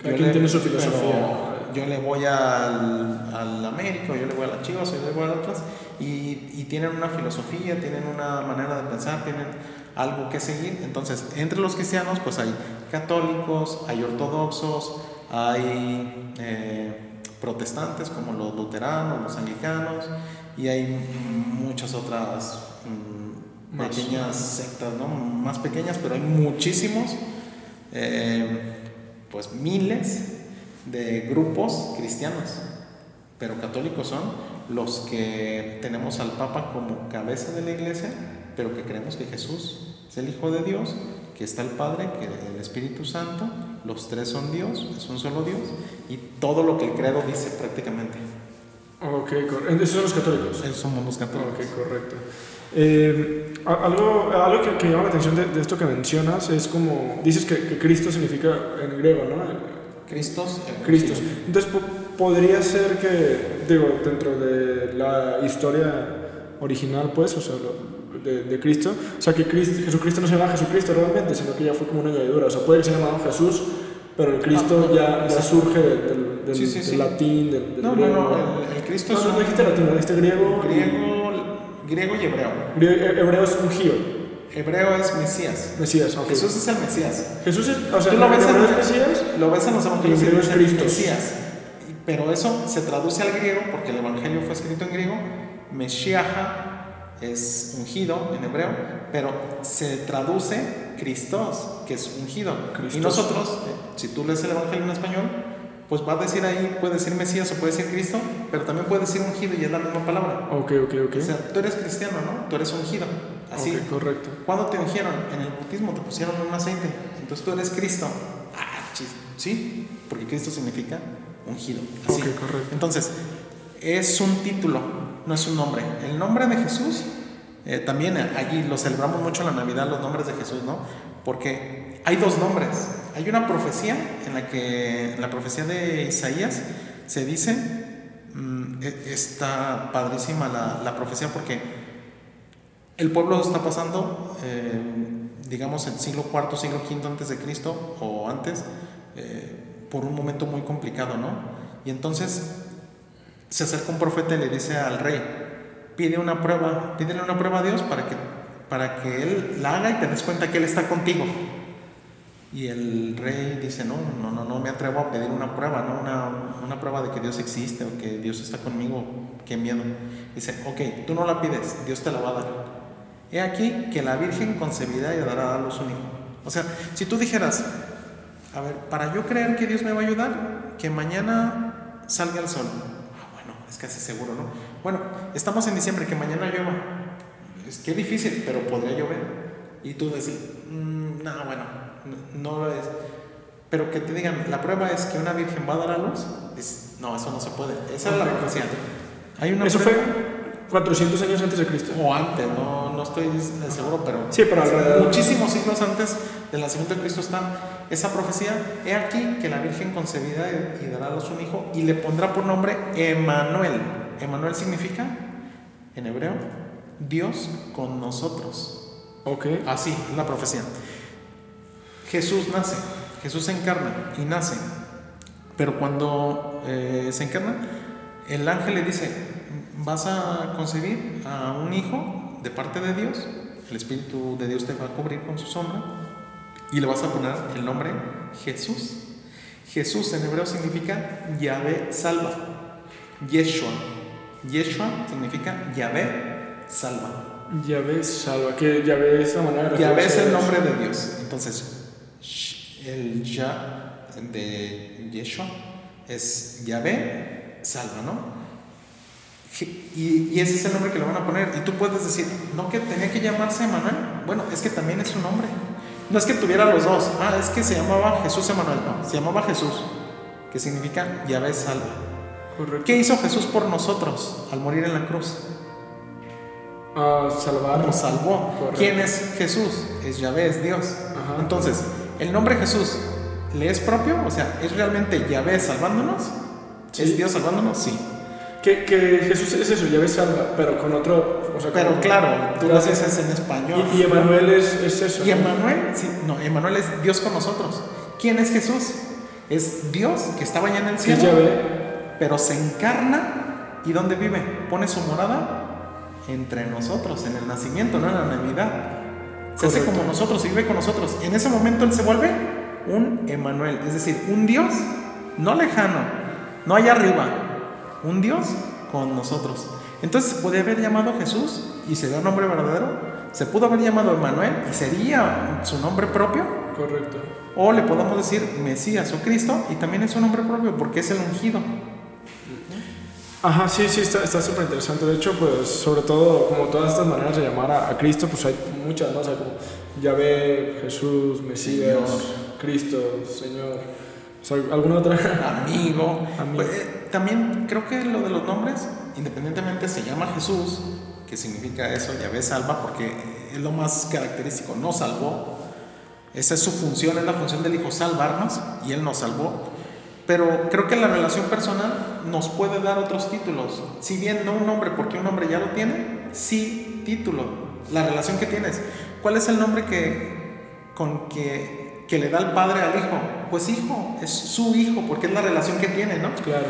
Cada quien tiene su pero filosofía. Yo le voy al, al América, o yo le voy a las Chivas, o yo le voy a Atlas, y, y tienen una filosofía, tienen una manera de pensar, tienen algo que seguir. Entonces, entre los cristianos, pues hay católicos, hay ortodoxos, hay eh, protestantes como los luteranos, los anglicanos, y hay muchas otras mm, pequeñas sectas, ¿no? Más pequeñas, pero hay muchísimos, eh, pues miles de grupos cristianos, pero católicos son los que tenemos al Papa como cabeza de la iglesia, pero que creemos que Jesús es el Hijo de Dios, que está el Padre, que el Espíritu Santo, los tres son Dios, es un solo Dios, y todo lo que el credo dice prácticamente. Ok, correcto. Esos son los católicos. Esos somos los católicos. Ok, correcto. Eh, algo algo que, que llama la atención de, de esto que mencionas es como, dices que, que Cristo significa en griego, ¿no? Cristos, Cristos. Entonces, po- podría ser que, digo, dentro de la historia original, pues, o sea, lo- de, de Cristo, o sea, que Cristo, Jesucristo no se llama Jesucristo realmente, sino que ya fue como una añadidura. O sea, puede que se haya llamado Jesús, pero el Cristo no, ya, surge del, del- Sí, sí, del sí. latín, del, del No, no, griego. no, el, el Cristo No, es no, un no dijiste latín, no dijiste griego. griego, griego y hebreo. Griego- hebreo es ungido. Hebreo es Mesías. Mesías, ok. Jesús es el Mesías. Jesús es, o sea, Tú lo ves, en, es Mesías. lo ves en los evangelios Y y es dice Christos. Mesías. Y- Pero eso se traduce al griego porque el evangelio fue escrito en griego. Meshiaha es ungido en hebreo, pero se traduce Christos, que es ungido. Y Christos. nosotros, eh, si tú lees el evangelio en español, pues va a decir ahí, puede decir Mesías o puede decir Cristo, pero también puede decir ungido y es la misma palabra. Ok, ok, ok. O sea, tú eres cristiano, ¿no? Tú eres ungido. Así. Correcto. ¿Cuándo te ungieron? En el bautismo te pusieron un aceite. Entonces tú eres Cristo. Ah, chis. Sí, porque Cristo significa ungido. Así. Correcto. Entonces, es un título, no es un nombre. El nombre de Jesús, eh, también allí lo celebramos mucho en la Navidad, los nombres de Jesús, ¿no? Porque hay dos nombres. Hay una profecía en la que, en la profecía de Isaías, se dice, mm, e- está padrísima la, la profecía porque el pueblo está pasando, eh, digamos, el siglo IV, siglo V antes de Cristo o antes, eh, por un momento muy complicado, ¿no? Y entonces se acerca un profeta y le dice al rey, pide una prueba, pídele una prueba a Dios para que, para que Él la haga y te des cuenta que Él está contigo. Y el rey dice, no, no, no, no me atrevo a pedir una prueba, ¿no? Una, una prueba de que Dios existe o que Dios está conmigo, qué miedo. Dice, ok, tú no la pides, Dios te la va a dar. He aquí que la Virgen concebirá y dará a luz un hijo. O sea, si tú dijeras, a ver, para yo creer que Dios me va a ayudar, que mañana salga el sol. Ah, bueno, es casi seguro, ¿no? Bueno, estamos en diciembre, que mañana llueva. Es que difícil, pero podría llover. Y tú decís, "Mm, no, bueno, no, no lo es. Pero que te digan, la prueba es que una virgen va a dar a luz. Dices, no, eso no se puede. Esa es la profecía. Hay una Eso prueba- fue 400 años antes de Cristo. o antes, no, no estoy seguro, pero Sí, pero alrededor. muchísimos siglos antes del nacimiento de Cristo está esa profecía. He aquí que la Virgen concebirá y dará a luz un hijo y le pondrá por nombre Emanuel. Emanuel significa, en hebreo, Dios con nosotros. Ok. Así es la profecía. Jesús nace, Jesús se encarna y nace. Pero cuando eh, se encarna, el ángel le dice, vas a concebir a un hijo de parte de Dios, el Espíritu de Dios te va a cubrir con su sombra y le vas a poner el nombre Jesús. Jesús en hebreo significa Yahvé salva. Yeshua. Yeshua significa Yahvé salva. Yahvé salva, que Yahvé es la manera Yahvé es el nombre de Dios. Entonces, el Ya de Yeshua es Yahvé, salva, ¿no? Y, y ese es el nombre que le van a poner. Y tú puedes decir, no que tenía que llamarse Manuel. Bueno, es que también es su nombre. no es que tuviera los dos. Ah, es que se llamaba Jesús Emanuel. No, se llamaba Jesús, que significa Yahvé salva. Correcto. ¿Qué hizo Jesús por nosotros al morir en la cruz? Ah, salvar. Nos salvó. Correcto. ¿Quién es Jesús? Es Yahvé, es Dios. Ajá. Entonces, ¿el nombre Jesús le es propio? O sea, ¿es realmente Yahvé salvándonos? Sí. ¿Es Dios salvándonos? Sí. Que, que Jesús es eso, ves salva, pero con otro. O sea, Pero claro, tú lo Gracias. haces en español. Y, y Emanuel es, es eso. Y. Emanuel, sí, no, Emanuel es Dios con nosotros. ¿Quién es Jesús? Es Dios que estaba allá en el cielo, pero se encarna y ¿dónde vive? Pone su morada entre nosotros, en el nacimiento, no en la Navidad. Se hace como nosotros y vive con nosotros. En ese momento él se vuelve un Emanuel, es decir, un Dios no lejano, no allá arriba, un Dios con nosotros. Entonces se puede haber llamado Jesús y sería un nombre verdadero. Se pudo haber llamado Emanuel y sería su nombre propio. Correcto. O le podemos decir Mesías o Cristo y también es su nombre propio porque es el ungido. Ajá, sí, sí, está está súper interesante. De hecho, pues, sobre todo, como todas estas maneras de llamar a, a Cristo, pues hay muchas, ¿no? O sea, como Yahvé, Jesús, Mesías, Señor. Cristo, Señor. Sea, ¿alguna otra? Amigo. Amigo. Pues, eh, también creo que lo de los nombres, independientemente se llama Jesús, que significa eso, Yahvé salva, porque es lo más característico, nos salvó. Esa es su función, es la función del Hijo, salvarnos, y Él nos salvó. Pero creo que la relación personal nos puede dar otros títulos. Si bien no un nombre, porque un nombre ya lo tiene, sí título. La relación que tienes. ¿Cuál es el nombre que, con que, que le da el padre al hijo? Pues hijo, es su hijo, porque es la relación que tiene, ¿no? Claro.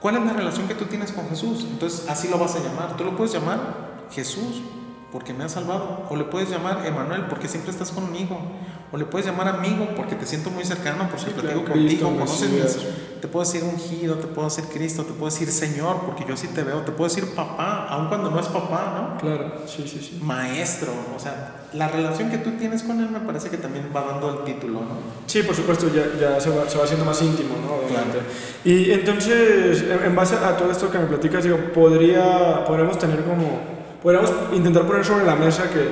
¿Cuál es la relación que tú tienes con Jesús? Entonces así lo vas a llamar. Tú lo puedes llamar Jesús porque me ha salvado. O le puedes llamar Emanuel porque siempre estás conmigo. O le puedes llamar amigo porque te siento muy cercano, porque Sí, platico claro, contigo, Cristo, conoces mis- Te puedo decir ungido, te puedo decir Cristo, te puedo decir Señor porque yo sí te veo. Te puedo decir papá, aun cuando no es papá, Claro, sí, sí, sí. ¿no? Maestro. O sea, la relación que tú tienes con él me parece que también va dando el título, ¿no? Sí, por supuesto, ya, ya se, va, se va haciendo más íntimo, ¿no? Obviamente. Claro. Y entonces, en, en base a todo esto que me platicas, digo, podría, podríamos tener como, podríamos intentar poner sobre la mesa que,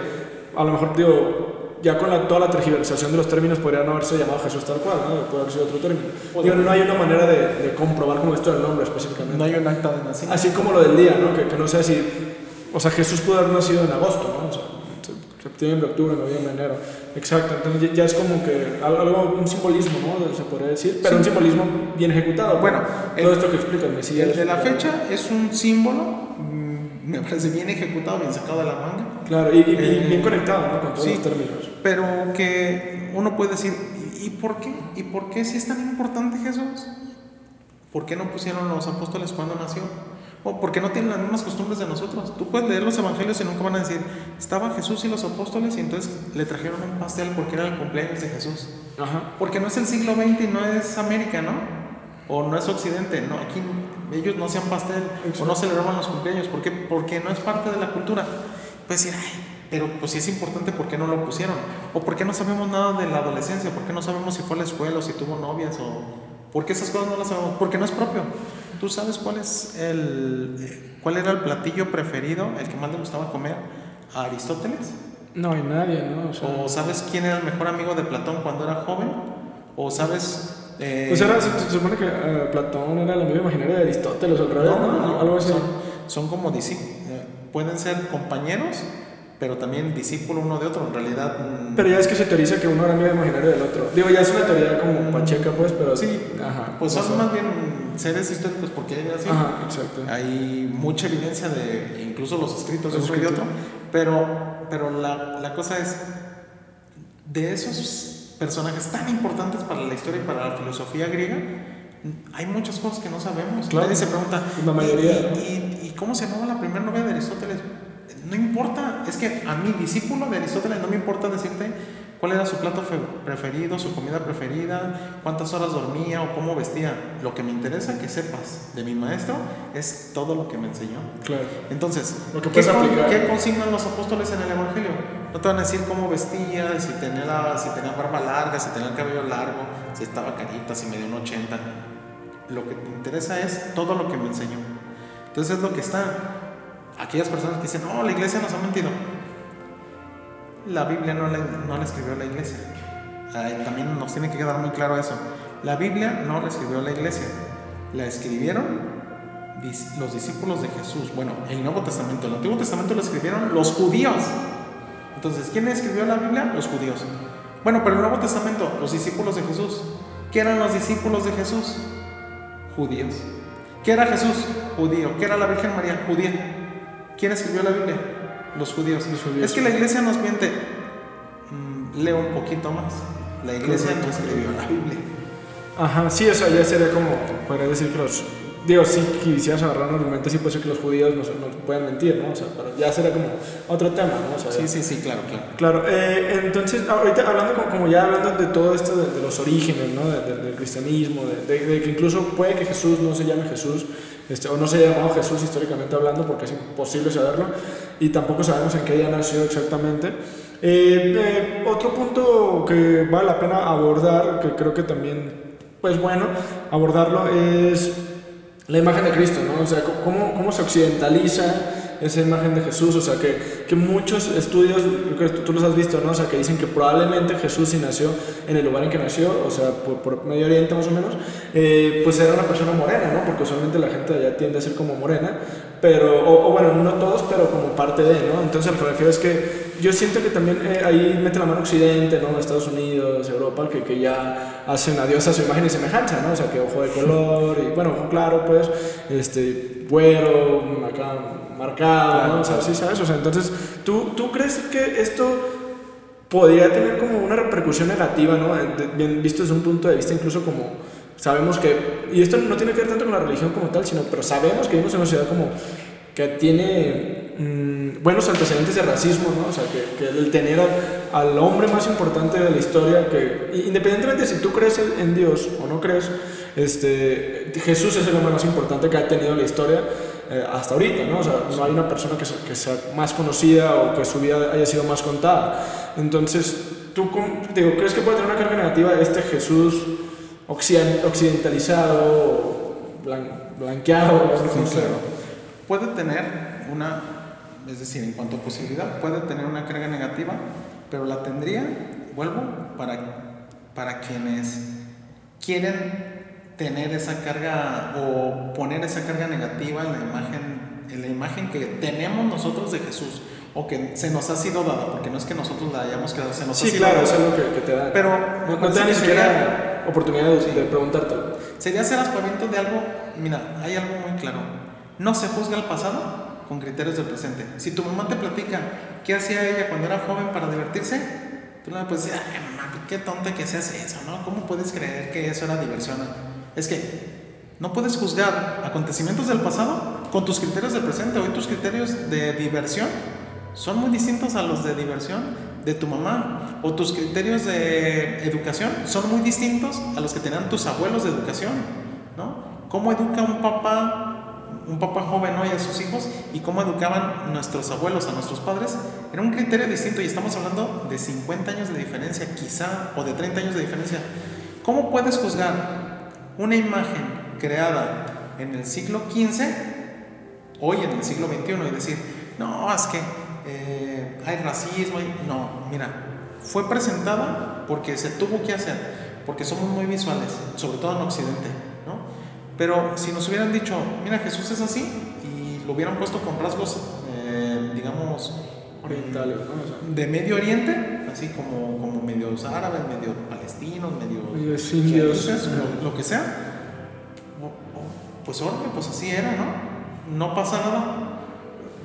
a lo mejor, digo, ya con la- toda la tergiversación de los términos podría no haberse llamado Jesús tal cual, ¿no? Puede haber sido otro término. Digo, no hay una manera de, de comprobar como esto del nombre específicamente. No hay un acta de nacimiento. Así como lo del día, ¿no? Que, que no sé si. O sea, Jesús pudo haber nacido en agosto, ¿no? O sea, se- septiembre, octubre, noviembre, enero. Exacto. Entonces ya- es como que algo, un simbolismo, ¿no? Se podría decir. Pero Sí. un simbolismo bien ejecutado. Bueno, todo el- esto que explica el de la fecha es un símbolo, me parece bien ejecutado, bien sacado de la manga, Claro, y, y- Eh, bien conectado, ¿no? Con todos sí. los términos. pero que uno puede decir, ¿y y por qué? ¿Y por qué si es tan importante Jesús? ¿Por qué no pusieron los apóstoles cuando nació? ¿O por qué no tienen las mismas costumbres de nosotros? Tú puedes leer los evangelios y nunca van a decir, estaba Jesús y los apóstoles y entonces le trajeron un pastel porque era el cumpleaños de Jesús. Ajá. Porque no es el siglo XX y no es América, ¿no? O no es Occidente, no, aquí ellos no hacían pastel o no celebraban los cumpleaños, ¿por qué? Porque no es parte de la cultura. Puedes decir, ay, pero pues si es importante, ¿por qué no lo pusieron? O ¿por qué no sabemos nada de la adolescencia? ¿Por qué no sabemos si fue a la escuela o si tuvo novias? o ¿Por qué esas cosas no las sabemos? Porque no es propio. ¿Tú sabes cuál es el cuál era el platillo preferido, el que más le gustaba comer a Aristóteles? No hay nadie, ¿no? O sea, ¿O sabes quién era el mejor amigo de Platón cuando era joven? ¿O sabes... eh, pues era, se, se supone que eh, Platón era el amigo imaginario de Aristóteles, revés, no, ¿no? Algo así. Son, son como discípulos. pueden ser compañeros, pero también discípulos uno de otro. En realidad... mm, Pero ya es que se teoriza que uno era amigo imaginario del otro. Digo, ya es una teoría como pacheca, pues, pero Sí, Ajá. pues o son más bien seres históricos porque hay así. Ajá, exacto. Hay mucha evidencia de incluso los escritos de uno y de otro, pero, pero la, la cosa es, de esos personajes tan importantes para la historia y para la filosofía griega, hay muchas cosas que no sabemos. Claro. Nadie se pregunta, La mayoría, ¿y, ¿no? y- y cómo se llamaba la primera novia de Aristóteles? No importa, es que a mi discípulo de Aristóteles no me importa decirte cuál era su plato fe- preferido, su comida preferida, cuántas horas dormía o cómo vestía. Lo que me interesa que sepas de mi maestro es todo lo que me enseñó. Claro. Entonces, Lo que ¿qué, aplicar. qué consignan los apóstoles en el Evangelio? No te van a decir cómo vestía, si tenía, la- si tenía barba larga, si tenía el cabello largo, si estaba carita, si me dio un 80. Lo que te interesa es todo lo que me enseñó. Entonces es lo que está. Aquellas personas que dicen, no, la iglesia nos ha mentido. la Biblia no la, no la escribió la iglesia. También nos tiene que quedar muy claro eso. La Biblia no la escribió la iglesia. La escribieron los discípulos de Jesús. Bueno, el Nuevo Testamento. El Antiguo Testamento lo escribieron los judíos. Entonces, ¿quién escribió la Biblia? Los judíos. Bueno, pero el Nuevo Testamento, los discípulos de Jesús. ¿Qué eran los discípulos de Jesús? Judíos. ¿Qué era Jesús? Judío. ¿Qué era la Virgen María? Judía. ¿Quién escribió la Biblia? Los judíos. Los judíos. Es que la iglesia nos miente. Mm, leo un poquito más. La iglesia no escribió la Biblia. Ajá, sí, o sea, ya sería como, podría decir que los, digo, si quisieras agarrar un argumento, sí puede ser que los judíos nos, nos puedan mentir, ¿no? O sea, pero ya sería como otro tema, ¿no? O sea, Sí, sí, sí, claro, claro. Claro, eh, entonces ahorita hablando como, como ya hablando de todo esto de, de los orígenes, ¿no? De- de- del cristianismo, de que incluso puede que Jesús no se llame Jesús, este, o no se haya llamado Jesús históricamente hablando, porque es imposible saberlo, y tampoco sabemos en qué día nació exactamente. Eh, eh, otro punto que vale la pena abordar, que creo que también, pues bueno, abordarlo es la imagen de Cristo, ¿no? O sea, cómo, cómo se occidentaliza esa imagen de Jesús, o sea, que, que muchos estudios, creo que tú, los has visto, ¿no? O sea, que dicen que probablemente Jesús sí nació en el lugar en que nació, o sea, por, por Medio Oriente más o menos, eh, pues era una persona morena, ¿no? Porque usualmente la gente allá tiende a ser como morena, pero, o, o bueno, no todos, pero como parte de, ¿no? Entonces, lo que refiero es que yo siento que también eh, ahí mete la mano Occidente, ¿no? Estados Unidos, Europa, que, que ya hacen a Dios a su imagen y semejanza, ¿no? O sea, que ojo de color y, bueno, ojo claro, pues, este, güero, acá marcado, ¿no? O sea, sí, ¿sabes? O sea, entonces, ¿tú, ¿tú crees que esto podría tener como una repercusión negativa, ¿no? De- Bien visto desde un punto de vista incluso como sabemos que, y esto no tiene que ver tanto con la religión como tal, sino, pero sabemos que vivimos en una sociedad como que tiene mm, buenos antecedentes de racismo, ¿no? O sea, que, que el tener al, al hombre más importante de la historia, que independientemente de si tú crees en, en Dios o no crees, este, Jesús es el hombre más importante que ha tenido la historia eh, hasta ahorita, ¿no? O sea, no hay una persona que, se- que sea más conocida o que su vida haya sido más contada. Entonces, ¿tú cómo- digo, crees que puede tener una carga negativa este Jesús occiden- occidentalizado, blan- blanqueado? no Sí, sé? claro. Puede tener una, es decir, en cuanto a posibilidad, puede tener una carga negativa, pero la tendría, vuelvo, para, para quienes quieren tener esa carga o poner esa carga negativa en la imagen, en la imagen que tenemos nosotros de Jesús o que se nos ha sido dada, porque no es que nosotros la hayamos creado, se nos ha Sí, sido claro, dada. es algo que, que te da. Pero no, no te da ni siquiera oportunidad de, de preguntártelo. Sería hacer aspaviento de algo, mira, hay algo muy claro. No se juzga el pasado con criterios del presente. Si tu mamá te platica qué hacía ella cuando era joven para divertirse, tú le puedes decir, ay mamá, qué tonta que seas eso, ¿no? ¿Cómo puedes creer que eso era diversión? Es que no puedes juzgar acontecimientos del pasado con tus criterios del presente. Hoy tus criterios de diversión son muy distintos a los de diversión de tu mamá. O tus criterios de educación son muy distintos a los que tenían tus abuelos de educación. ¿no? ¿Cómo educa un papá, un papá joven hoy a sus hijos y cómo educaban nuestros abuelos a nuestros padres? Era un criterio distinto y estamos hablando de 50 años de diferencia quizá o de 30 años de diferencia. ¿Cómo puedes juzgar una imagen creada en el siglo XV, hoy en el siglo XXI, y decir, no, es que eh, hay racismo, hay-". no, mira, fue presentada porque se tuvo que hacer, porque somos muy visuales, sobre todo en Occidente, ¿no? Pero si nos hubieran dicho, mira, Jesús es así, y lo hubieran puesto con rasgos, eh, digamos, Orientales, ¿no? O sea, de Medio Oriente, así como, como medios árabes, medio palestinos, medio Medios indios. Ajá. lo, lo que sea, pues órale, pues así era, ¿no? No pasa nada.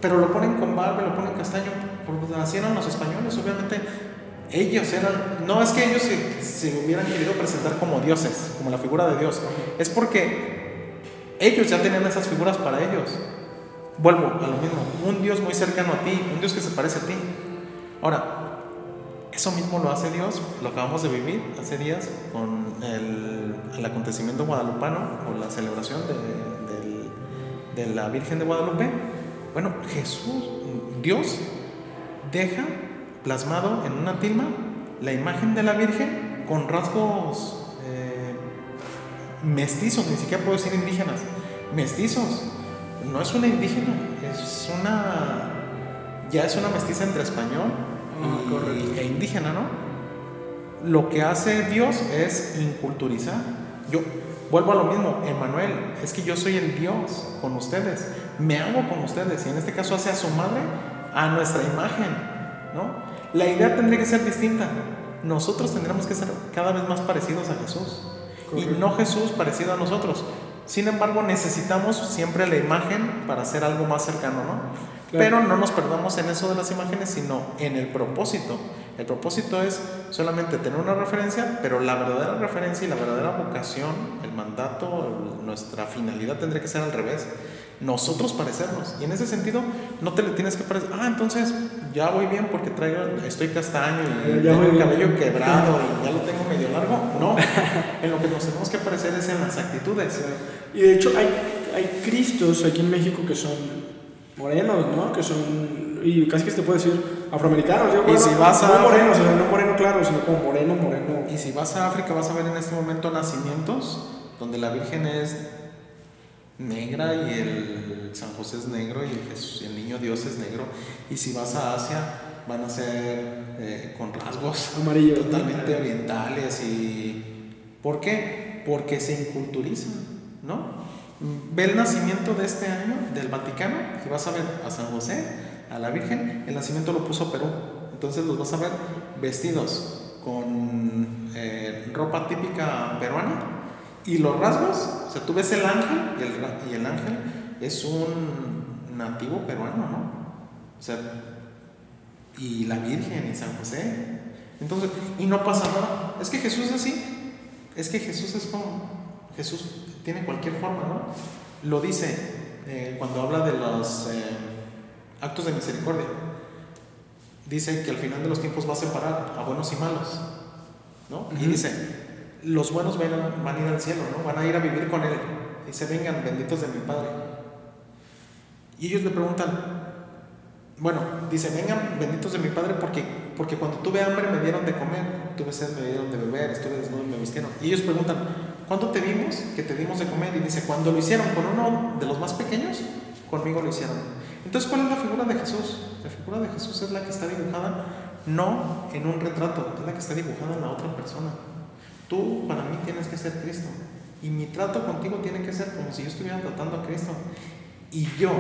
Pero lo ponen con barba, lo ponen castaño, porque así eran los españoles, obviamente. Ellos eran, no es que ellos se, se hubieran querido presentar como dioses, como la figura de Dios, es porque ellos ya tenían esas figuras para ellos. Vuelvo a lo mismo, un Dios muy cercano a ti, un Dios que se parece a ti. Ahora, eso mismo lo hace Dios, lo acabamos de vivir hace días con el, el acontecimiento guadalupano o la celebración de, la Virgen de Guadalupe. Bueno, Jesús, Dios, deja plasmado en una tilma la imagen de la Virgen con rasgos eh, mestizos, ni siquiera puedo decir indígenas, mestizos. No es una indígena, es una. Ya es una mestiza entre español, e indígena, ¿no? Lo que hace Dios es inculturizar. Yo vuelvo a lo mismo, Emanuel, es que yo soy el Dios con ustedes, me hago con ustedes y en este caso hace a su madre a nuestra imagen, ¿no? La idea tendría que ser distinta. Nosotros tendríamos que ser cada vez más parecidos a Jesús y no Jesús parecido a nosotros. Sin embargo, necesitamos siempre la imagen para hacer algo más cercano, ¿no? Pero no nos perdamos en eso de las imágenes, sino en el propósito. El propósito es solamente tener una referencia, pero la verdadera referencia y la verdadera vocación, el mandato, nuestra finalidad tendría que ser al revés. Nosotros parecernos. Y en ese sentido, no te le tienes que parecer, ah, entonces ya voy bien porque traigo, estoy castaño y ya tengo el cabello quebrado y ya lo tengo medio largo. No, en lo que nos tenemos que parecer es en las actitudes. Y de hecho hay, hay cristos aquí en México que son morenos, ¿no? Que son, y casi que se puede decir afroamericanos. Yo, y si vas a. No moreno, no moreno claro, sino como moreno, moreno. Y si vas a África, vas a ver en este momento nacimientos donde la Virgen es negra y el San José es negro y el, Jesús, el niño Dios es negro. Y si vas a Asia, van a ser eh, con rasgos amarillos, totalmente orientales. y ¿Por qué? Porque se inculturizan, ¿no? Ve el nacimiento de este año del Vaticano y vas a ver a San José, a la Virgen, el nacimiento lo puso Perú. Entonces los vas a ver vestidos con eh, ropa típica peruana y los rasgos, o sea, tú ves el ángel y el, y el ángel es un nativo peruano, ¿no? O sea, y la Virgen y San José. Entonces, y no pasa nada. Es que Jesús es así. Es que Jesús es como Jesús tiene cualquier forma, ¿no? Lo dice eh, cuando habla de los eh, actos de misericordia. Dice que al final de los tiempos va a separar a buenos y malos, ¿no? Y dice, los buenos van a, van a, ir al cielo, ¿no? Van a ir a vivir con Él. Y se vengan benditos de mi Padre. Y ellos le preguntan, bueno, dice, vengan benditos de mi Padre porque, porque cuando tuve hambre me dieron de comer, tuve sed me dieron de beber, estuve desnudo y me vistieron. Y ellos preguntan, ¿Cuándo te vimos que te dimos de comer? Y dice, cuando lo hicieron con uno de los más pequeños, conmigo lo hicieron. Entonces, ¿cuál es la figura de Jesús? La figura de Jesús es la que está dibujada no en un retrato, es la que está dibujada en la otra persona. Tú para mí tienes que ser Cristo. Y mi trato contigo tiene que ser como si yo estuviera tratando a Cristo. Y yo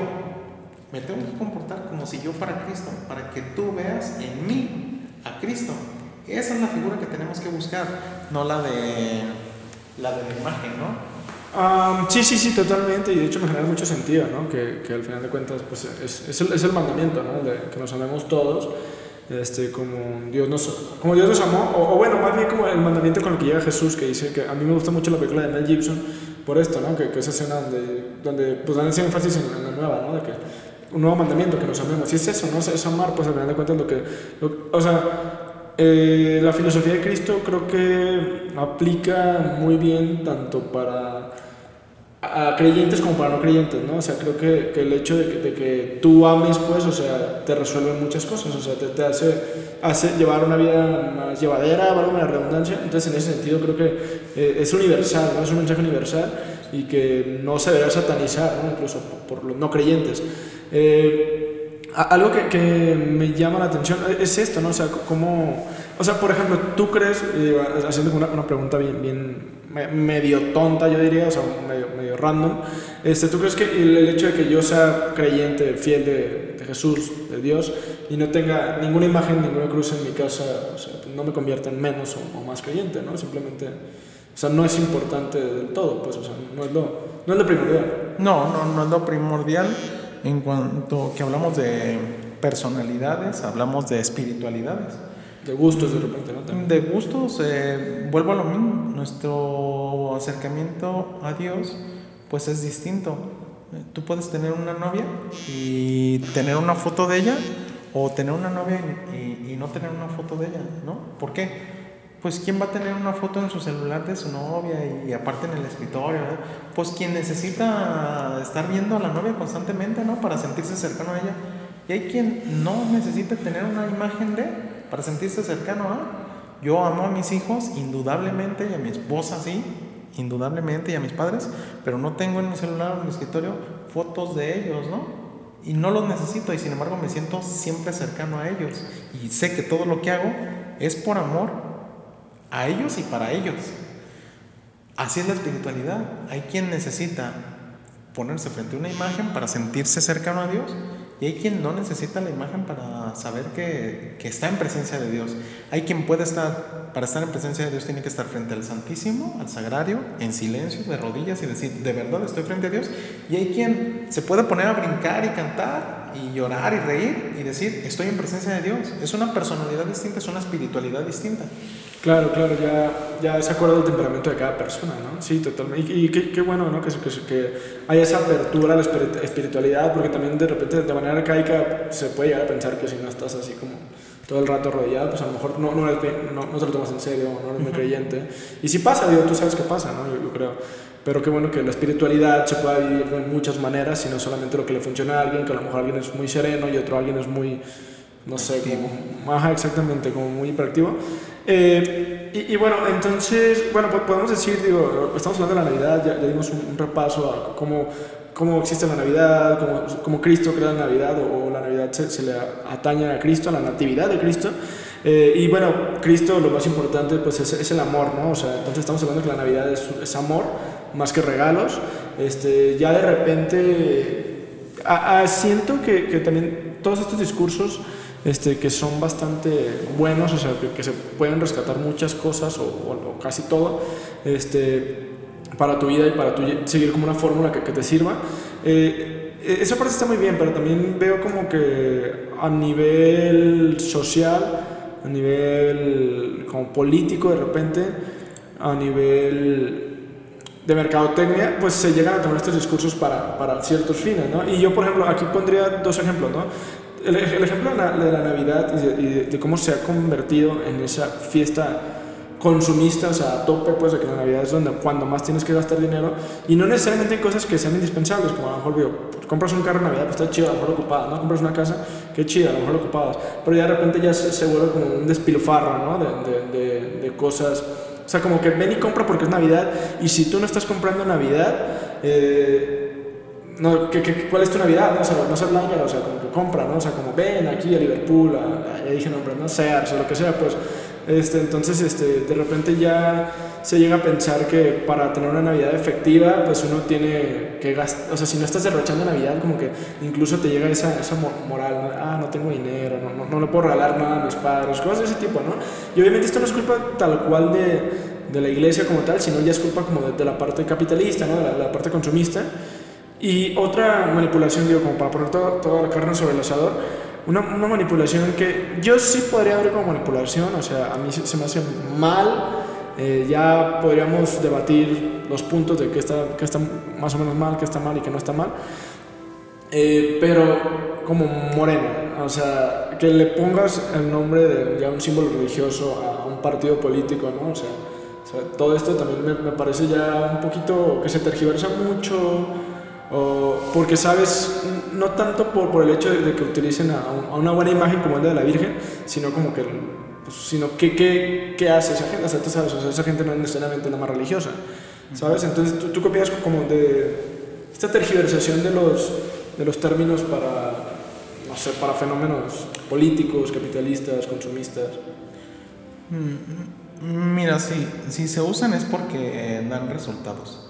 me tengo que comportar como si yo fuera Cristo, para que tú veas en mí a Cristo. Esa es la figura que tenemos que buscar, no la de la de la imagen, ¿no? sí, sí, sí, totalmente. Y de hecho me genera mucho sentido, ¿no? Que, que al final de cuentas pues, es, es, el, es el, mandamiento, ¿no? Que nos amemos todos, este, como, Dios nos, como Dios nos amó. O, bueno, más bien como el mandamiento con el que llega Jesús, que dice que a mí me gusta mucho la película de Mel Gibson por esto, ¿no? Que, que esa escena donde, donde pues, dan ese énfasis en, la nueva, ¿no? De que un nuevo mandamiento, que nos amemos. Y es eso, ¿no? Es amar, pues al final de cuentas lo que... o sea eh, la filosofía de Cristo creo que aplica muy bien tanto para a creyentes como para no creyentes, ¿no? O sea, creo que, que el hecho de que, de que, tú ames, pues, o sea, te resuelve muchas cosas, o sea, te, te hace, hace, llevar una vida más llevadera, valga una redundancia, entonces en ese sentido creo que eh, es universal, ¿no? Es un mensaje universal y que no se debe satanizar, ¿no? Incluso por, los no creyentes. Eh, algo que, que, me llama la atención es esto, ¿no? O sea, cómo... O sea, por ejemplo, tú crees, haciendo una, una, pregunta bien, bien medio tonta, yo diría, o sea, medio, medio random, este, ¿tú crees que el, hecho de que yo sea creyente, fiel de, Jesús, de Dios, y no tenga ninguna imagen, ninguna cruz en mi casa, o sea, no me convierte en menos o, más creyente, ¿no? Simplemente... O sea, no es importante del todo, pues, o sea, no es lo, no es lo primordial. No, no, no es lo primordial en cuanto que hablamos de personalidades, hablamos de espiritualidades. De gustos de repente, ¿no? De gustos, eh, vuelvo a lo mismo, nuestro acercamiento a Dios pues es distinto. Tú puedes tener una novia y tener una foto de ella o tener una novia y, no tener una foto de ella, ¿no? ¿Por qué? pues ¿quién va a tener una foto en su celular de su novia y, aparte en el escritorio? Pues quien necesita estar viendo a la novia constantemente, ¿no? Para sentirse cercano a ella. Y hay quien no necesita tener una imagen de para sentirse cercano a. Yo amo a mis hijos, indudablemente, y a mi esposa sí, indudablemente, y a mis padres, pero no tengo en mi celular o en mi escritorio fotos de ellos, ¿no? y no los necesito y sin embargo me siento siempre cercano a ellos y sé que todo lo que hago es por amor a ellos y para ellos. Así es la espiritualidad. Hay quien necesita ponerse frente a una imagen para sentirse cercano a Dios y hay quien no necesita la imagen para saber que, que, está en presencia de Dios. Hay quien puede estar, para estar en presencia de Dios, tiene que estar frente al Santísimo, al Sagrario, en silencio, de rodillas y decir, de verdad estoy frente a Dios. Y hay quien se puede poner a brincar y cantar y llorar y reír y decir, estoy en presencia de Dios. Es una personalidad distinta, es una espiritualidad distinta. Claro, claro, ya, ya se acuerda del temperamento de cada persona, ¿no? Sí, totalmente. Y, qué, qué, bueno, ¿no? Que, que, que haya esa apertura a la espiritualidad, porque también de repente, de manera arcaica, se puede llegar a pensar que si no estás así como todo el rato rodeado, pues a lo mejor no, no, no, no te lo tomas en serio, no eres muy creyente. Y si pasa, digo, tú sabes qué pasa, ¿no? Yo, yo, creo. Pero qué bueno que la espiritualidad se pueda vivir de muchas maneras, y no solamente lo que le funciona a alguien, que a lo mejor alguien es muy sereno y otro alguien es muy no sé, como, ajá, exactamente, como muy hiperactivo. Eh, y, y, bueno, entonces, bueno, podemos decir, digo, estamos hablando de la Navidad, ya, ya dimos un, un, repaso a cómo, cómo existe la Navidad, cómo, cómo Cristo crea la Navidad, o, la Navidad se, se, le atañe a Cristo, a la natividad de Cristo. Eh, y bueno, Cristo lo más importante pues es, es, el amor, ¿no? O sea, entonces estamos hablando que la Navidad es, es amor más que regalos. Este, ya de repente, a, a, siento que, que también todos estos discursos este, que son bastante buenos, o sea, que, que se pueden rescatar muchas cosas o, o, o, casi todo este, para tu vida y para tu, seguir como una fórmula que, que, te sirva. Eh, esa parte está muy bien, pero también veo como que a nivel social, a nivel como político de repente, a nivel de mercadotecnia, pues se llegan a tomar estos discursos para, para ciertos fines, ¿no? Y yo, por ejemplo, aquí pondría dos ejemplos, ¿no? el, el, ejemplo de la, de la Navidad y de, y de, de, cómo se ha convertido en esa fiesta consumista, o sea, a tope, pues, de que la Navidad es donde cuando más tienes que gastar dinero y no necesariamente en cosas que sean indispensables, como a lo mejor, digo, pues, compras un carro en Navidad, pues está chido, a lo mejor ocupado, ¿no? Compras una casa, qué chido, a lo mejor ocupadas, pero ya de repente ya se, se vuelve como un despilfarro, ¿no? De, de, de, cosas, o sea, como que ven y compra porque es Navidad y si tú no estás comprando Navidad, eh, no, ¿qué, qué, cuál es tu Navidad? No, o sea, no ser blanca, o sea, como que compra, ¿no? O sea, como ven aquí a Liverpool, a, ya dije nombre, no Sears o lo que sea, pues, este, entonces, este, de repente ya se llega a pensar que para tener una Navidad efectiva, pues uno tiene que gastar, o sea, si no estás derrochando Navidad, como que incluso te llega esa, esa moral, ah, no tengo dinero, no, no, no le puedo regalar nada a mis padres, cosas de ese tipo, ¿no? Y obviamente esto no es culpa tal cual de, de la iglesia como tal, sino ya es culpa como de, de la parte capitalista, ¿no? De la, la parte consumista. Y otra manipulación, digo, como para poner toda, toda la carne sobre el asador, una, una, manipulación que yo sí podría ver como manipulación, o sea, a mí se, se me hace mal, eh, ya podríamos debatir los puntos de qué está, qué está más o menos mal, qué está mal y qué no está mal, eh, pero como moreno, o sea, que le pongas el nombre de ya un símbolo religioso a un partido político, ¿no? O sea, o sea todo esto también me, me parece ya un poquito que se tergiversa mucho, o porque sabes, no tanto por, por el hecho de, de que utilicen a, a, una buena imagen como el de la Virgen, sino como que, pues, sino que, ¿qué, qué hace esa gente? O sea, tú sabes, o sea, esa gente no es necesariamente nada más religiosa, ¿sabes? Entonces, ¿tú, tú qué opinas como de esta tergiversación de los, de los términos para, no sé, para fenómenos políticos, capitalistas, consumistas? Mira, sí, si se usan es porque dan resultados.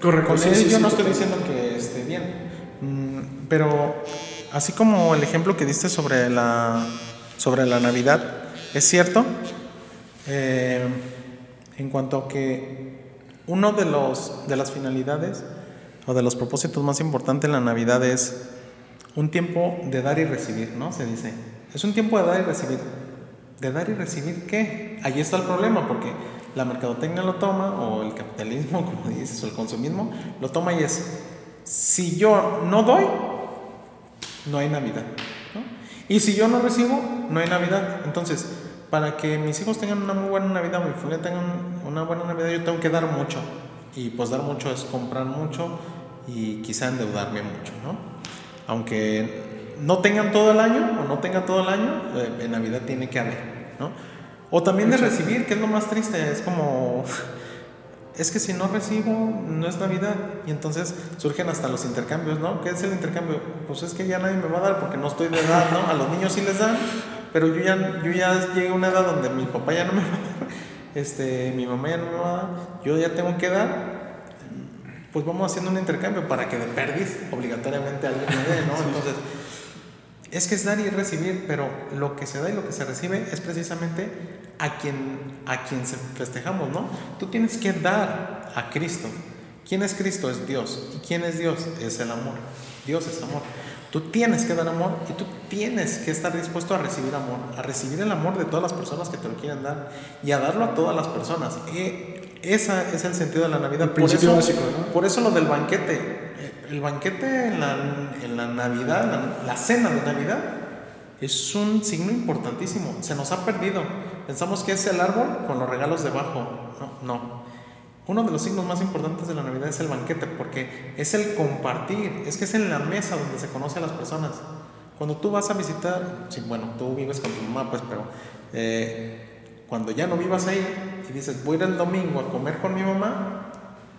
Correcto. Con sí, sí, yo sí, no estoy diciendo que esté bien, mm, pero así como el ejemplo que diste sobre la, sobre la Navidad, es cierto, eh, en cuanto a que uno de, los, de las finalidades o de los propósitos más importantes en la Navidad es un tiempo de dar y recibir, ¿no? Se dice, es un tiempo de dar y recibir. ¿De dar y recibir qué? Allí está el problema, porque la mercadotecnia lo toma, o el capitalismo, como dices, o el consumismo, lo toma y es, si yo no doy, no hay Navidad. ¿no? Y si yo no recibo, no hay Navidad. Entonces, para que mis hijos tengan una muy buena Navidad, mi familia tenga una buena Navidad, yo tengo que dar mucho. Y pues dar mucho es comprar mucho y quizá endeudarme mucho, ¿no? Aunque no tengan todo el año o no tengan todo el año, eh, en Navidad tiene que haber, ¿no? O también de recibir, que es lo más triste, es como es que si no recibo, no es Navidad. Y entonces surgen hasta los intercambios, ¿no? ¿Qué es el intercambio? Pues es que ya nadie me va a dar porque no estoy de edad, ¿no? A los niños sí les dan, pero yo ya, yo ya llegué a una edad donde mi papá ya no me va a dar, este, mi mamá ya no me va a dar, yo ya tengo que dar. Pues vamos haciendo un intercambio para que de perdiz obligatoriamente alguien me dé, ¿no? Entonces, es que es dar y recibir, pero lo que se da y lo que se recibe es precisamente a quien, a quien festejamos, ¿no? Tú tienes que dar a Cristo. ¿Quién es Cristo? Es Dios. ¿Y quién es Dios? Es el amor. Dios es amor. Tú tienes que dar amor y tú tienes que estar dispuesto a recibir amor, a recibir el amor de todas las personas que te lo quieren dar y a darlo a todas las personas. Y ese es el sentido de la Navidad. por eso, básico, Por eso lo del banquete. El banquete en la, en la Navidad, la, la cena de Navidad, es un signo importantísimo. Se nos ha perdido. Pensamos que es el árbol con los regalos debajo. No, no. Uno de los signos más importantes de la Navidad es el banquete, porque es el compartir, es que es en la mesa donde se conoce a las personas. Cuando tú vas a visitar, sí, bueno, tú vives con tu mamá, pues, pero eh, cuando ya no vivas ahí y dices, voy a ir el domingo a comer con mi mamá,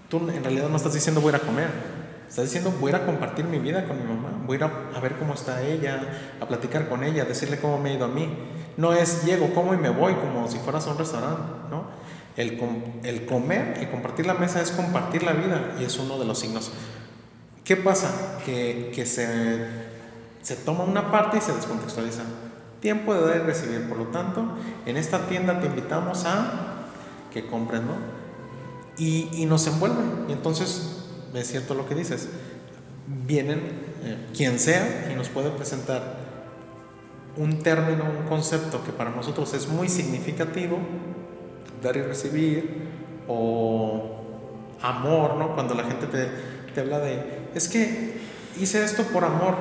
tú en realidad no estás diciendo voy a comer, estás diciendo voy a ir a compartir mi vida con mi mamá, voy a ir a ver cómo está ella, a platicar con ella, a decirle cómo me ha ido a mí. No es llego, como y me voy como si fueras a un restaurante, ¿no? El, el comer y compartir la mesa es compartir la vida y es uno de los signos. ¿Qué pasa? Que, que se, se toma una parte y se descontextualiza. Tiempo de dar y recibir. Por lo tanto, en esta tienda te invitamos a que compres, ¿no? Y, y nos envuelve. Y entonces, es cierto lo que dices. Vienen eh, quien sea y nos puede presentar un término, un concepto que para nosotros es muy significativo, dar y recibir, o amor, ¿no? Cuando la gente te, te habla de, es que hice esto por amor,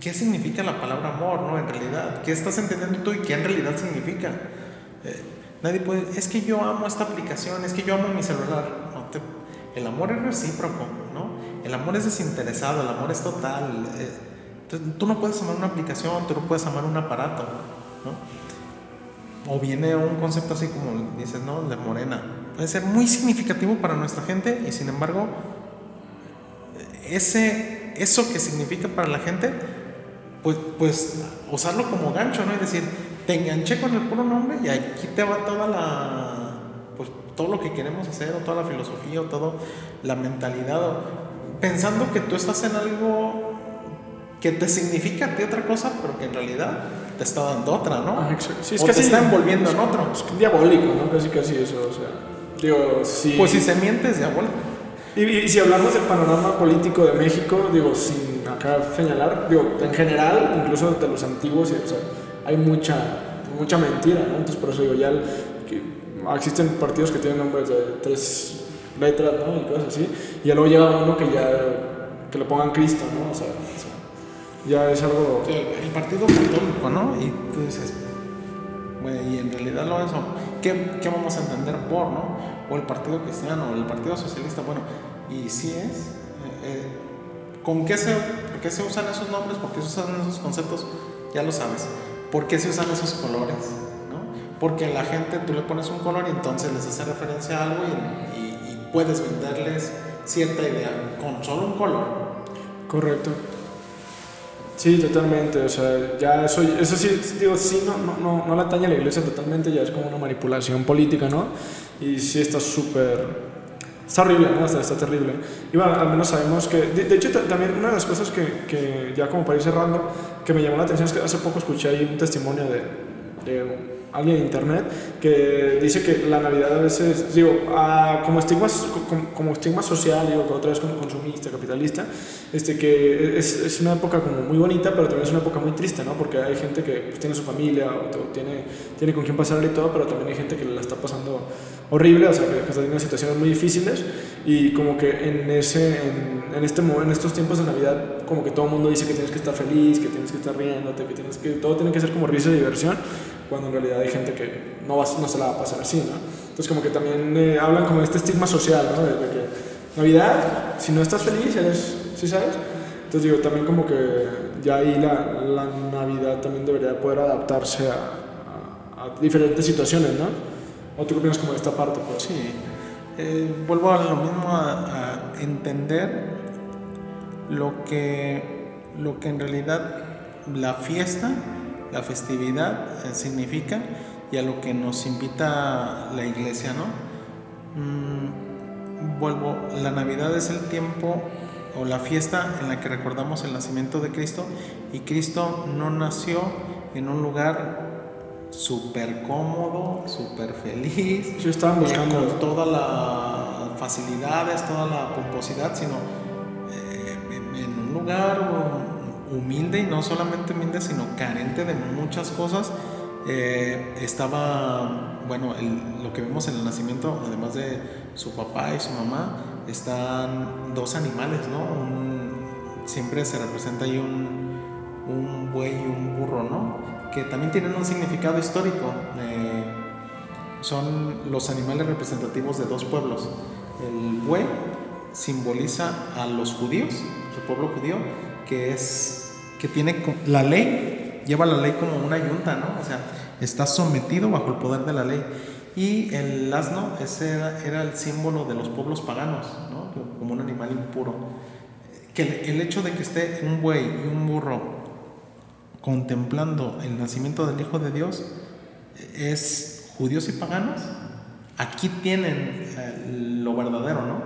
¿qué significa la palabra amor, ¿no? En realidad, ¿qué estás entendiendo tú y qué en realidad significa? Eh, nadie puede, es que yo amo esta aplicación, es que yo amo mi celular. el amor es recíproco, ¿no? El amor es desinteresado, el amor es total. Eh, tú no puedes amar una aplicación, tú no puedes amar un aparato, ¿no? O viene un concepto así como dices, ¿no? De morena. Puede ser muy significativo para nuestra gente y sin embargo, ese, eso que significa para la gente, pues, pues usarlo como gancho, ¿no? Y decir, te enganché con el puro nombre y aquí te va toda la, pues todo lo que queremos hacer, o toda la filosofía, o toda la mentalidad, pensando que tú estás en algo que te significa a ti otra cosa, pero que en realidad te está dando otra, ¿no? Ah, sí, es o te está envolviendo en otro. Es diabólico, ¿no? Casi, casi eso, o sea. Digo, sí. Pues si se miente es diabólico. Y, si hablamos del panorama político de México, digo, sin acá señalar, digo, en general, incluso de los antiguos, o sea, hay mucha, mucha mentira, ¿no? Entonces, por eso digo, ya existen partidos que tienen nombres de tres letras, ¿no? Y cosas así, y ya luego llega uno que ya, que le pongan Cristo, ¿no? O sea, ya es algo... El, partido católico, ¿no? Y tú dices, bueno, y en realidad lo eso, ¿qué, ¿qué, vamos a entender por, no? O el partido cristiano, o el partido socialista, bueno, y sí es, eh, eh, ¿con qué se, por qué se usan esos nombres? ¿Por qué se usan esos conceptos? Ya lo sabes. ¿Por qué se usan esos colores? ¿no? Porque la gente, tú le pones un color y entonces les hace referencia a algo y, y, y puedes venderles cierta idea con solo un color. Correcto. Sí, totalmente. O sea, ya eso, eso sí, digo, sí, no, no, no, la atañe a la iglesia totalmente, ya es como una manipulación política, ¿no? Y sí está súper. Está horrible, ¿no? Está, está, terrible. Y bueno, al menos sabemos que. De, hecho, también una de las cosas que, que, ya como para ir cerrando, que me llamó la atención es que hace poco escuché ahí un testimonio de, de alguien en internet que dice que la Navidad a veces, digo, como, estigma, como, como, estigma social, digo, otra vez como consumista, capitalista, este, que es, es, una época como muy bonita, pero también es una época muy triste, ¿no? Porque hay gente que pues, tiene su familia o, tiene, tiene con quién pasarle y todo, pero también hay gente que la está pasando horrible, o sea, que, está teniendo situaciones muy difíciles y como que en, ese, en, en, este, en estos tiempos de Navidad, como que todo el mundo dice que tienes que estar feliz, que tienes que estar riéndote, que, tienes que todo tiene que ser como risa y diversión cuando en realidad hay gente que no, va, no se la va a pasar así, ¿no? Entonces como que también eh, hablan como de este estigma social, ¿no? De, que Navidad, si no estás feliz, eres, ¿sí sabes? Entonces digo, también como que ya ahí la, la Navidad también debería poder adaptarse a, a, diferentes situaciones, ¿no? ¿O tú qué opinas como de esta parte? Pues? Sí. Eh, vuelvo a lo mismo a, a entender lo que, lo que en realidad la fiesta, la festividad eh, significa y a lo que nos invita la iglesia, ¿no? Mm, vuelvo, la Navidad es el tiempo o la fiesta en la que recordamos el nacimiento de Cristo y Cristo no nació en un lugar súper cómodo, súper feliz, buscando. con todas las facilidades, toda la pomposidad, sino eh, en, en un lugar humilde y no solamente humilde, sino carente de muchas cosas. Eh, estaba, bueno, lo que vemos en el nacimiento, además de su papá y su mamá, están dos animales, ¿no? Siempre se representa ahí un, un buey y un burro, ¿no? Que también tienen un significado histórico. eh, son los animales representativos de dos pueblos. El buey simboliza a los judíos, el pueblo judío, que es que tiene la ley, lleva la ley como una yunta, ¿no? O sea, está sometido bajo el poder de la ley. Y el asno ese era, era el símbolo de los pueblos paganos, ¿no? Como un animal impuro. Que el, el hecho de que esté un buey y un burro contemplando el nacimiento del Hijo de Dios es judíos y paganos. Aquí tienen eh, lo verdadero, ¿no?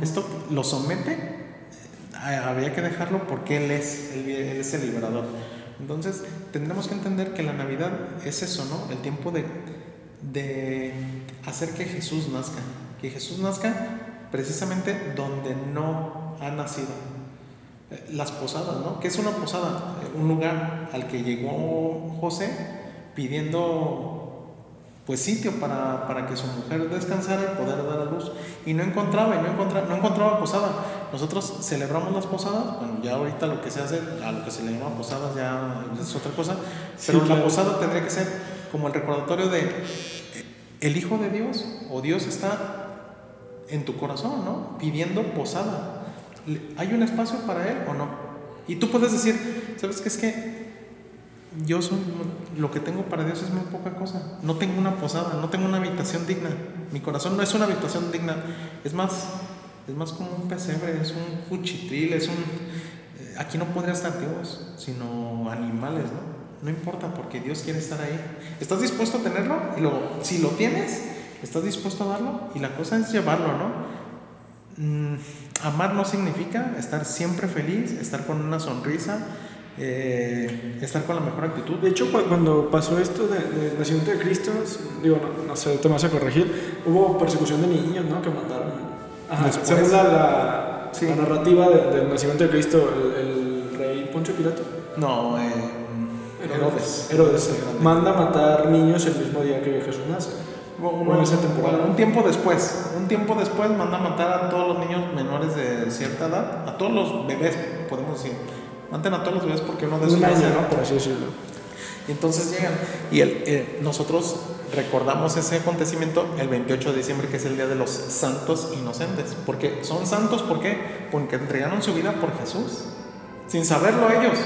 Esto lo somete, habría que dejarlo porque Él es, él, él es el liberador. Entonces, tendremos que entender que la Navidad es eso, ¿no? El tiempo de, de hacer que Jesús nazca. Que Jesús nazca precisamente donde no ha nacido. Eh, Las posadas, ¿no? ¿Qué es una posada? Eh, Un lugar al que llegó José pidiendo pues sitio para, para que su mujer descansara y poder dar a luz. Y no encontraba, y no encontraba, no encontraba posada. Nosotros celebramos las posadas, bueno, ya ahorita lo que se hace, a lo que se le llama posadas ya es otra cosa, pero Sí, la claro. posada tendría que ser como el recordatorio de el Hijo de Dios o Dios está en tu corazón, ¿no? Pidiendo posada. ¿Hay un espacio para Él o no? Y tú puedes decir, ¿sabes qué es que yo soy, lo que tengo para Dios es muy poca cosa. No tengo una posada, no tengo una habitación digna. Mi corazón no es una habitación digna. Es más, es más como un pesebre, es un cuchitril, es un... eh, Aquí no podría estar Dios, sino animales, ¿no? No importa porque Dios quiere estar ahí. ¿Estás dispuesto a tenerlo? Y luego, si lo tienes, ¿estás dispuesto a darlo? Y la cosa es llevarlo, ¿no? Mm, amar no significa estar siempre feliz, estar con una sonrisa, eh, estar con la mejor actitud. De hecho, cu- cuando pasó esto de- del nacimiento de Cristo, digo, no, no sé, te vas a corregir, hubo persecución de niños, ¿no? Que mataron. Ajá, según la, la- Sí. la narrativa de- del nacimiento de Cristo, el, el rey Poncio Pilato. No, eh, Herodes. Herodes grande. manda matar niños el mismo día que Jesús nace. Bueno, en esa temporada. bueno, un tiempo después, un tiempo después manda a matar a todos los niños menores de cierta edad, a todos los bebés, podemos decir. Maten a todos los bebés porque uno de esos Un año, ¿no? Por así decirlo. Y entonces llegan. Y el, eh, nosotros recordamos ese acontecimiento el 28 de diciembre, que es el Día de los Santos Inocentes. Porque son santos, ¿por qué? Porque entregaron su vida por Jesús. Sin saberlo ellos.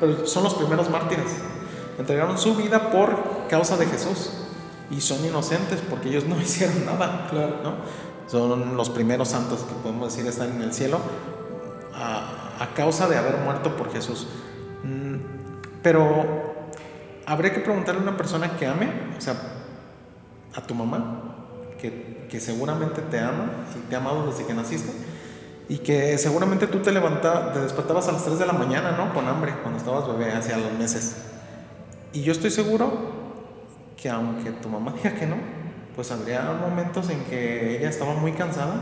Pero son los primeros mártires. Entregaron su vida por causa de Jesús. Y son inocentes porque ellos no hicieron nada. Claro. ¿no? Son los primeros santos que podemos decir están en el cielo a, a causa de haber muerto por Jesús. Mm, Pero habría que preguntarle a una persona que ame, o sea, a tu mamá, que, que seguramente te ama y te ha amado desde que naciste, y que seguramente tú te levantabas, te despertabas a las 3 de la mañana, ¿no? Con hambre, cuando estabas bebé, hacia los meses. Y yo estoy seguro que aunque tu mamá diga que no, pues habría momentos en que ella estaba muy cansada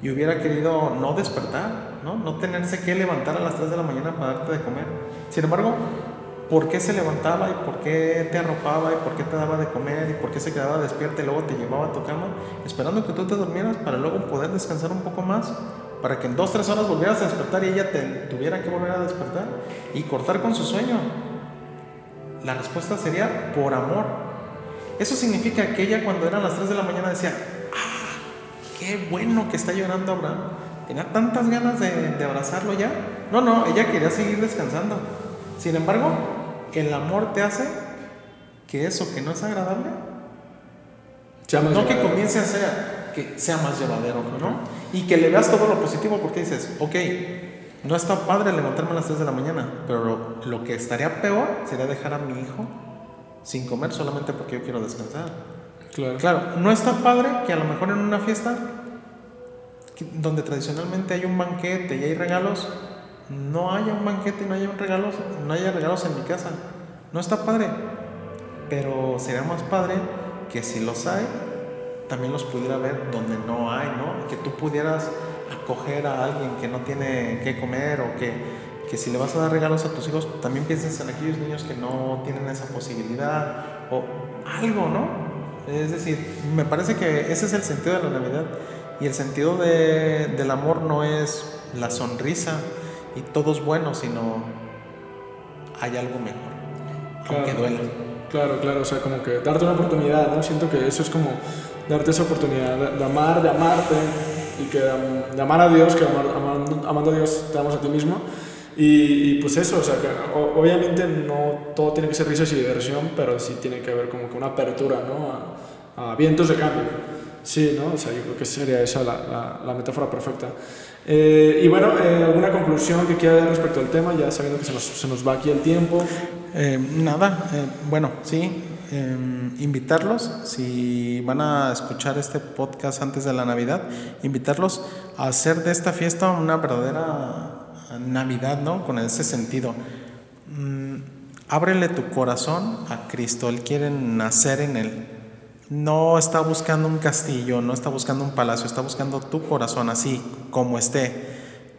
y hubiera querido no despertar, ¿no? No tenerse que levantar a las 3 de la mañana para darte de comer. Sin embargo, ¿por qué se levantaba y por qué te arropaba y por qué te daba de comer y por qué se quedaba despierta y luego te llevaba a tu cama esperando que tú te durmieras para luego poder descansar un poco más? Para que en dos, tres horas volvieras a despertar y ella te tuviera que volver a despertar y cortar con su sueño. La respuesta sería por amor. Eso significa que ella cuando eran las 3 de la mañana decía, ¡ah! ¡Qué bueno que está llorando Abraham! Tenía tantas ganas de, de abrazarlo ya. No, no, ella quería seguir descansando. Sin embargo, el amor te hace que eso que no es agradable, no que comience a ser, que sea más llevadero, ¿no? Y que le veas todo lo positivo porque dices, ok, no está padre levantarme a las 3 de la mañana, pero lo, que estaría peor sería dejar a mi hijo sin comer solamente porque yo quiero descansar. Claro. claro, no está padre que a lo mejor en una fiesta donde tradicionalmente hay un banquete y hay regalos, no haya un banquete y no haya un regalo, no haya regalos en mi casa. No está padre, pero sería más padre que si los hay, también los pudiera ver donde no hay, ¿no? Que tú pudieras acoger a alguien que no tiene que comer o que, que si le vas a dar regalos a tus hijos, también pienses en aquellos niños que no tienen esa posibilidad o algo, ¿no? Es decir, me parece que ese es el sentido de la Navidad y el sentido de, del amor no es la sonrisa y todo es bueno, sino hay algo mejor, claro, aunque duele. Claro, claro, o sea, como que darte una oportunidad, ¿no? Siento que eso es como darte esa oportunidad de, amar, de amarte y que de amar a Dios, que amando, a Dios te amas a ti mismo. Y, pues eso, o sea, que obviamente no todo tiene que ser risas y diversión, pero sí tiene que haber como que una apertura, ¿no? A, a vientos de cambio. Sí, ¿no? O sea, yo creo que sería esa la, la, metáfora perfecta. Eh, y bueno, eh, ¿alguna conclusión que quiera dar respecto al tema, ya sabiendo que se nos, se nos va aquí el tiempo? Eh, nada, bueno, sí, Em, invitarlos, si van a escuchar este podcast antes de la Navidad, invitarlos a hacer de esta fiesta una verdadera Navidad, ¿no? Con ese sentido. Mm, ábrele tu corazón a Cristo, Él quiere nacer en Él. No está buscando un castillo, no está buscando un palacio, está buscando tu corazón así como esté,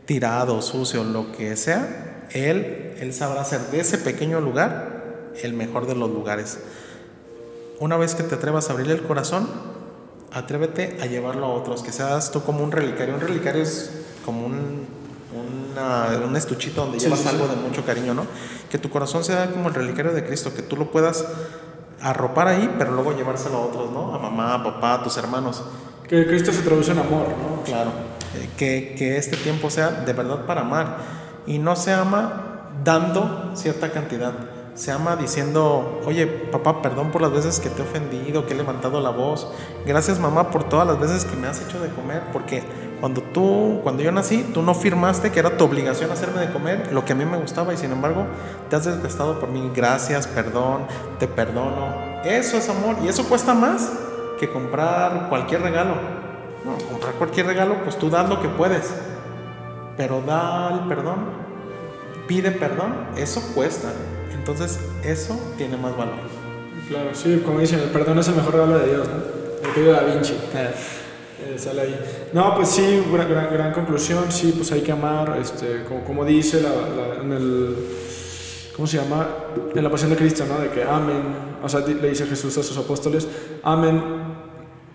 tirado, sucio, lo que sea. Él, Él sabrá hacer de ese pequeño lugar el mejor de los lugares. Una vez que te atrevas a abrirle el corazón, atrévete a llevarlo a otros, que seas tú como un relicario. Un relicario es como un, un estuchito donde llevas algo de mucho cariño, ¿no? Que tu corazón sea como el relicario de Cristo, que tú lo puedas arropar ahí, pero luego llevárselo a otros, ¿no? A mamá, a papá, a tus hermanos. Que Cristo se traduce en amor, ¿no? Claro. Eh, que, que este tiempo sea de verdad para amar. Y no se ama dando cierta cantidad se ama diciendo, oye, papá, perdón por las veces que te he ofendido, que he levantado la voz. Gracias, mamá, por todas las veces que me has hecho de comer, porque cuando tú, cuando yo nací, tú no firmaste que era tu obligación hacerme de comer lo que a mí me gustaba y sin embargo te has desgastado por mí. Gracias, perdón, te perdono. Eso es amor y eso cuesta más que comprar cualquier regalo. No, comprar cualquier regalo, pues tú das lo que puedes, pero da el perdón, pide perdón, eso cuesta. Entonces, eso tiene más valor. Claro, sí, como dicen, el perdón es el mejor regalo de Dios, ¿no? El pedido de Da Vinci. Eh, sale ahí. No, pues sí, gran, gran, conclusión, sí, pues hay que amar, este, como, como dice la, en el, ¿cómo se llama? En la pasión de Cristo, ¿no? De que amen, o sea, le dice Jesús a sus apóstoles, amen,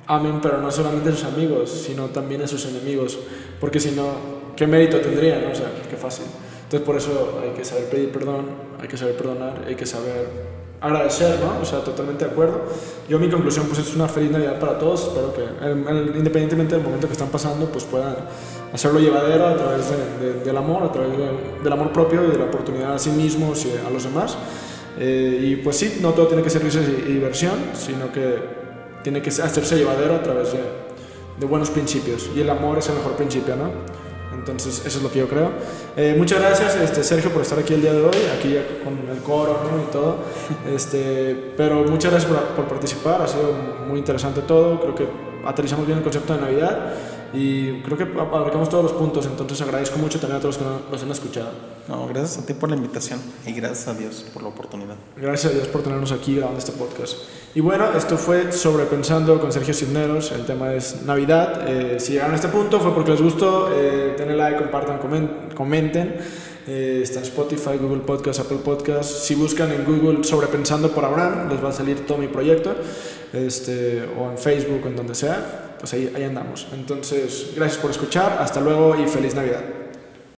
amen, pero no solamente a sus amigos, sino también a sus enemigos, porque si no, ¿qué mérito tendrían? O sea, qué fácil. Entonces por eso hay que saber pedir perdón, hay que saber perdonar, hay que saber agradecer, ¿no? O sea, totalmente de acuerdo. Yo mi conclusión pues es una feliz Navidad para todos, espero que independientemente del momento que están pasando pues puedan hacerlo llevadero a través del amor, a través del amor propio y de la oportunidad a sí mismos y a los demás. Eh, y pues sí, no todo tiene que ser risa y, diversión, sino que tiene que hacerse llevadero a través de, de buenos principios. Y el amor es el mejor principio, ¿no? Entonces, eso es lo que yo creo. Eh, muchas gracias, este, Sergio, por estar aquí el día de hoy, aquí con el coro y todo. Este, pero muchas gracias por, por, participar, ha sido muy interesante todo. Creo que aterrizamos bien el concepto de Navidad y creo que abarcamos todos los puntos. Entonces, agradezco mucho también a todos los que nos han escuchado. No, gracias a ti por la invitación y gracias a Dios por la oportunidad. Gracias a Dios por tenernos aquí grabando este podcast. Y bueno, esto fue Sobrepensando con Sergio Cisneros. El tema es Navidad. Eh, si llegaron a este punto fue porque les gustó. Eh, denle like, compartan, comenten. Eh, está en Spotify, Google Podcast, Apple Podcast. Si buscan en Google Sobrepensando por Abraham, les va a salir todo mi proyecto. Este, o en Facebook, en donde sea. Pues ahí, ahí andamos. Entonces, gracias por escuchar. Hasta luego y feliz Navidad.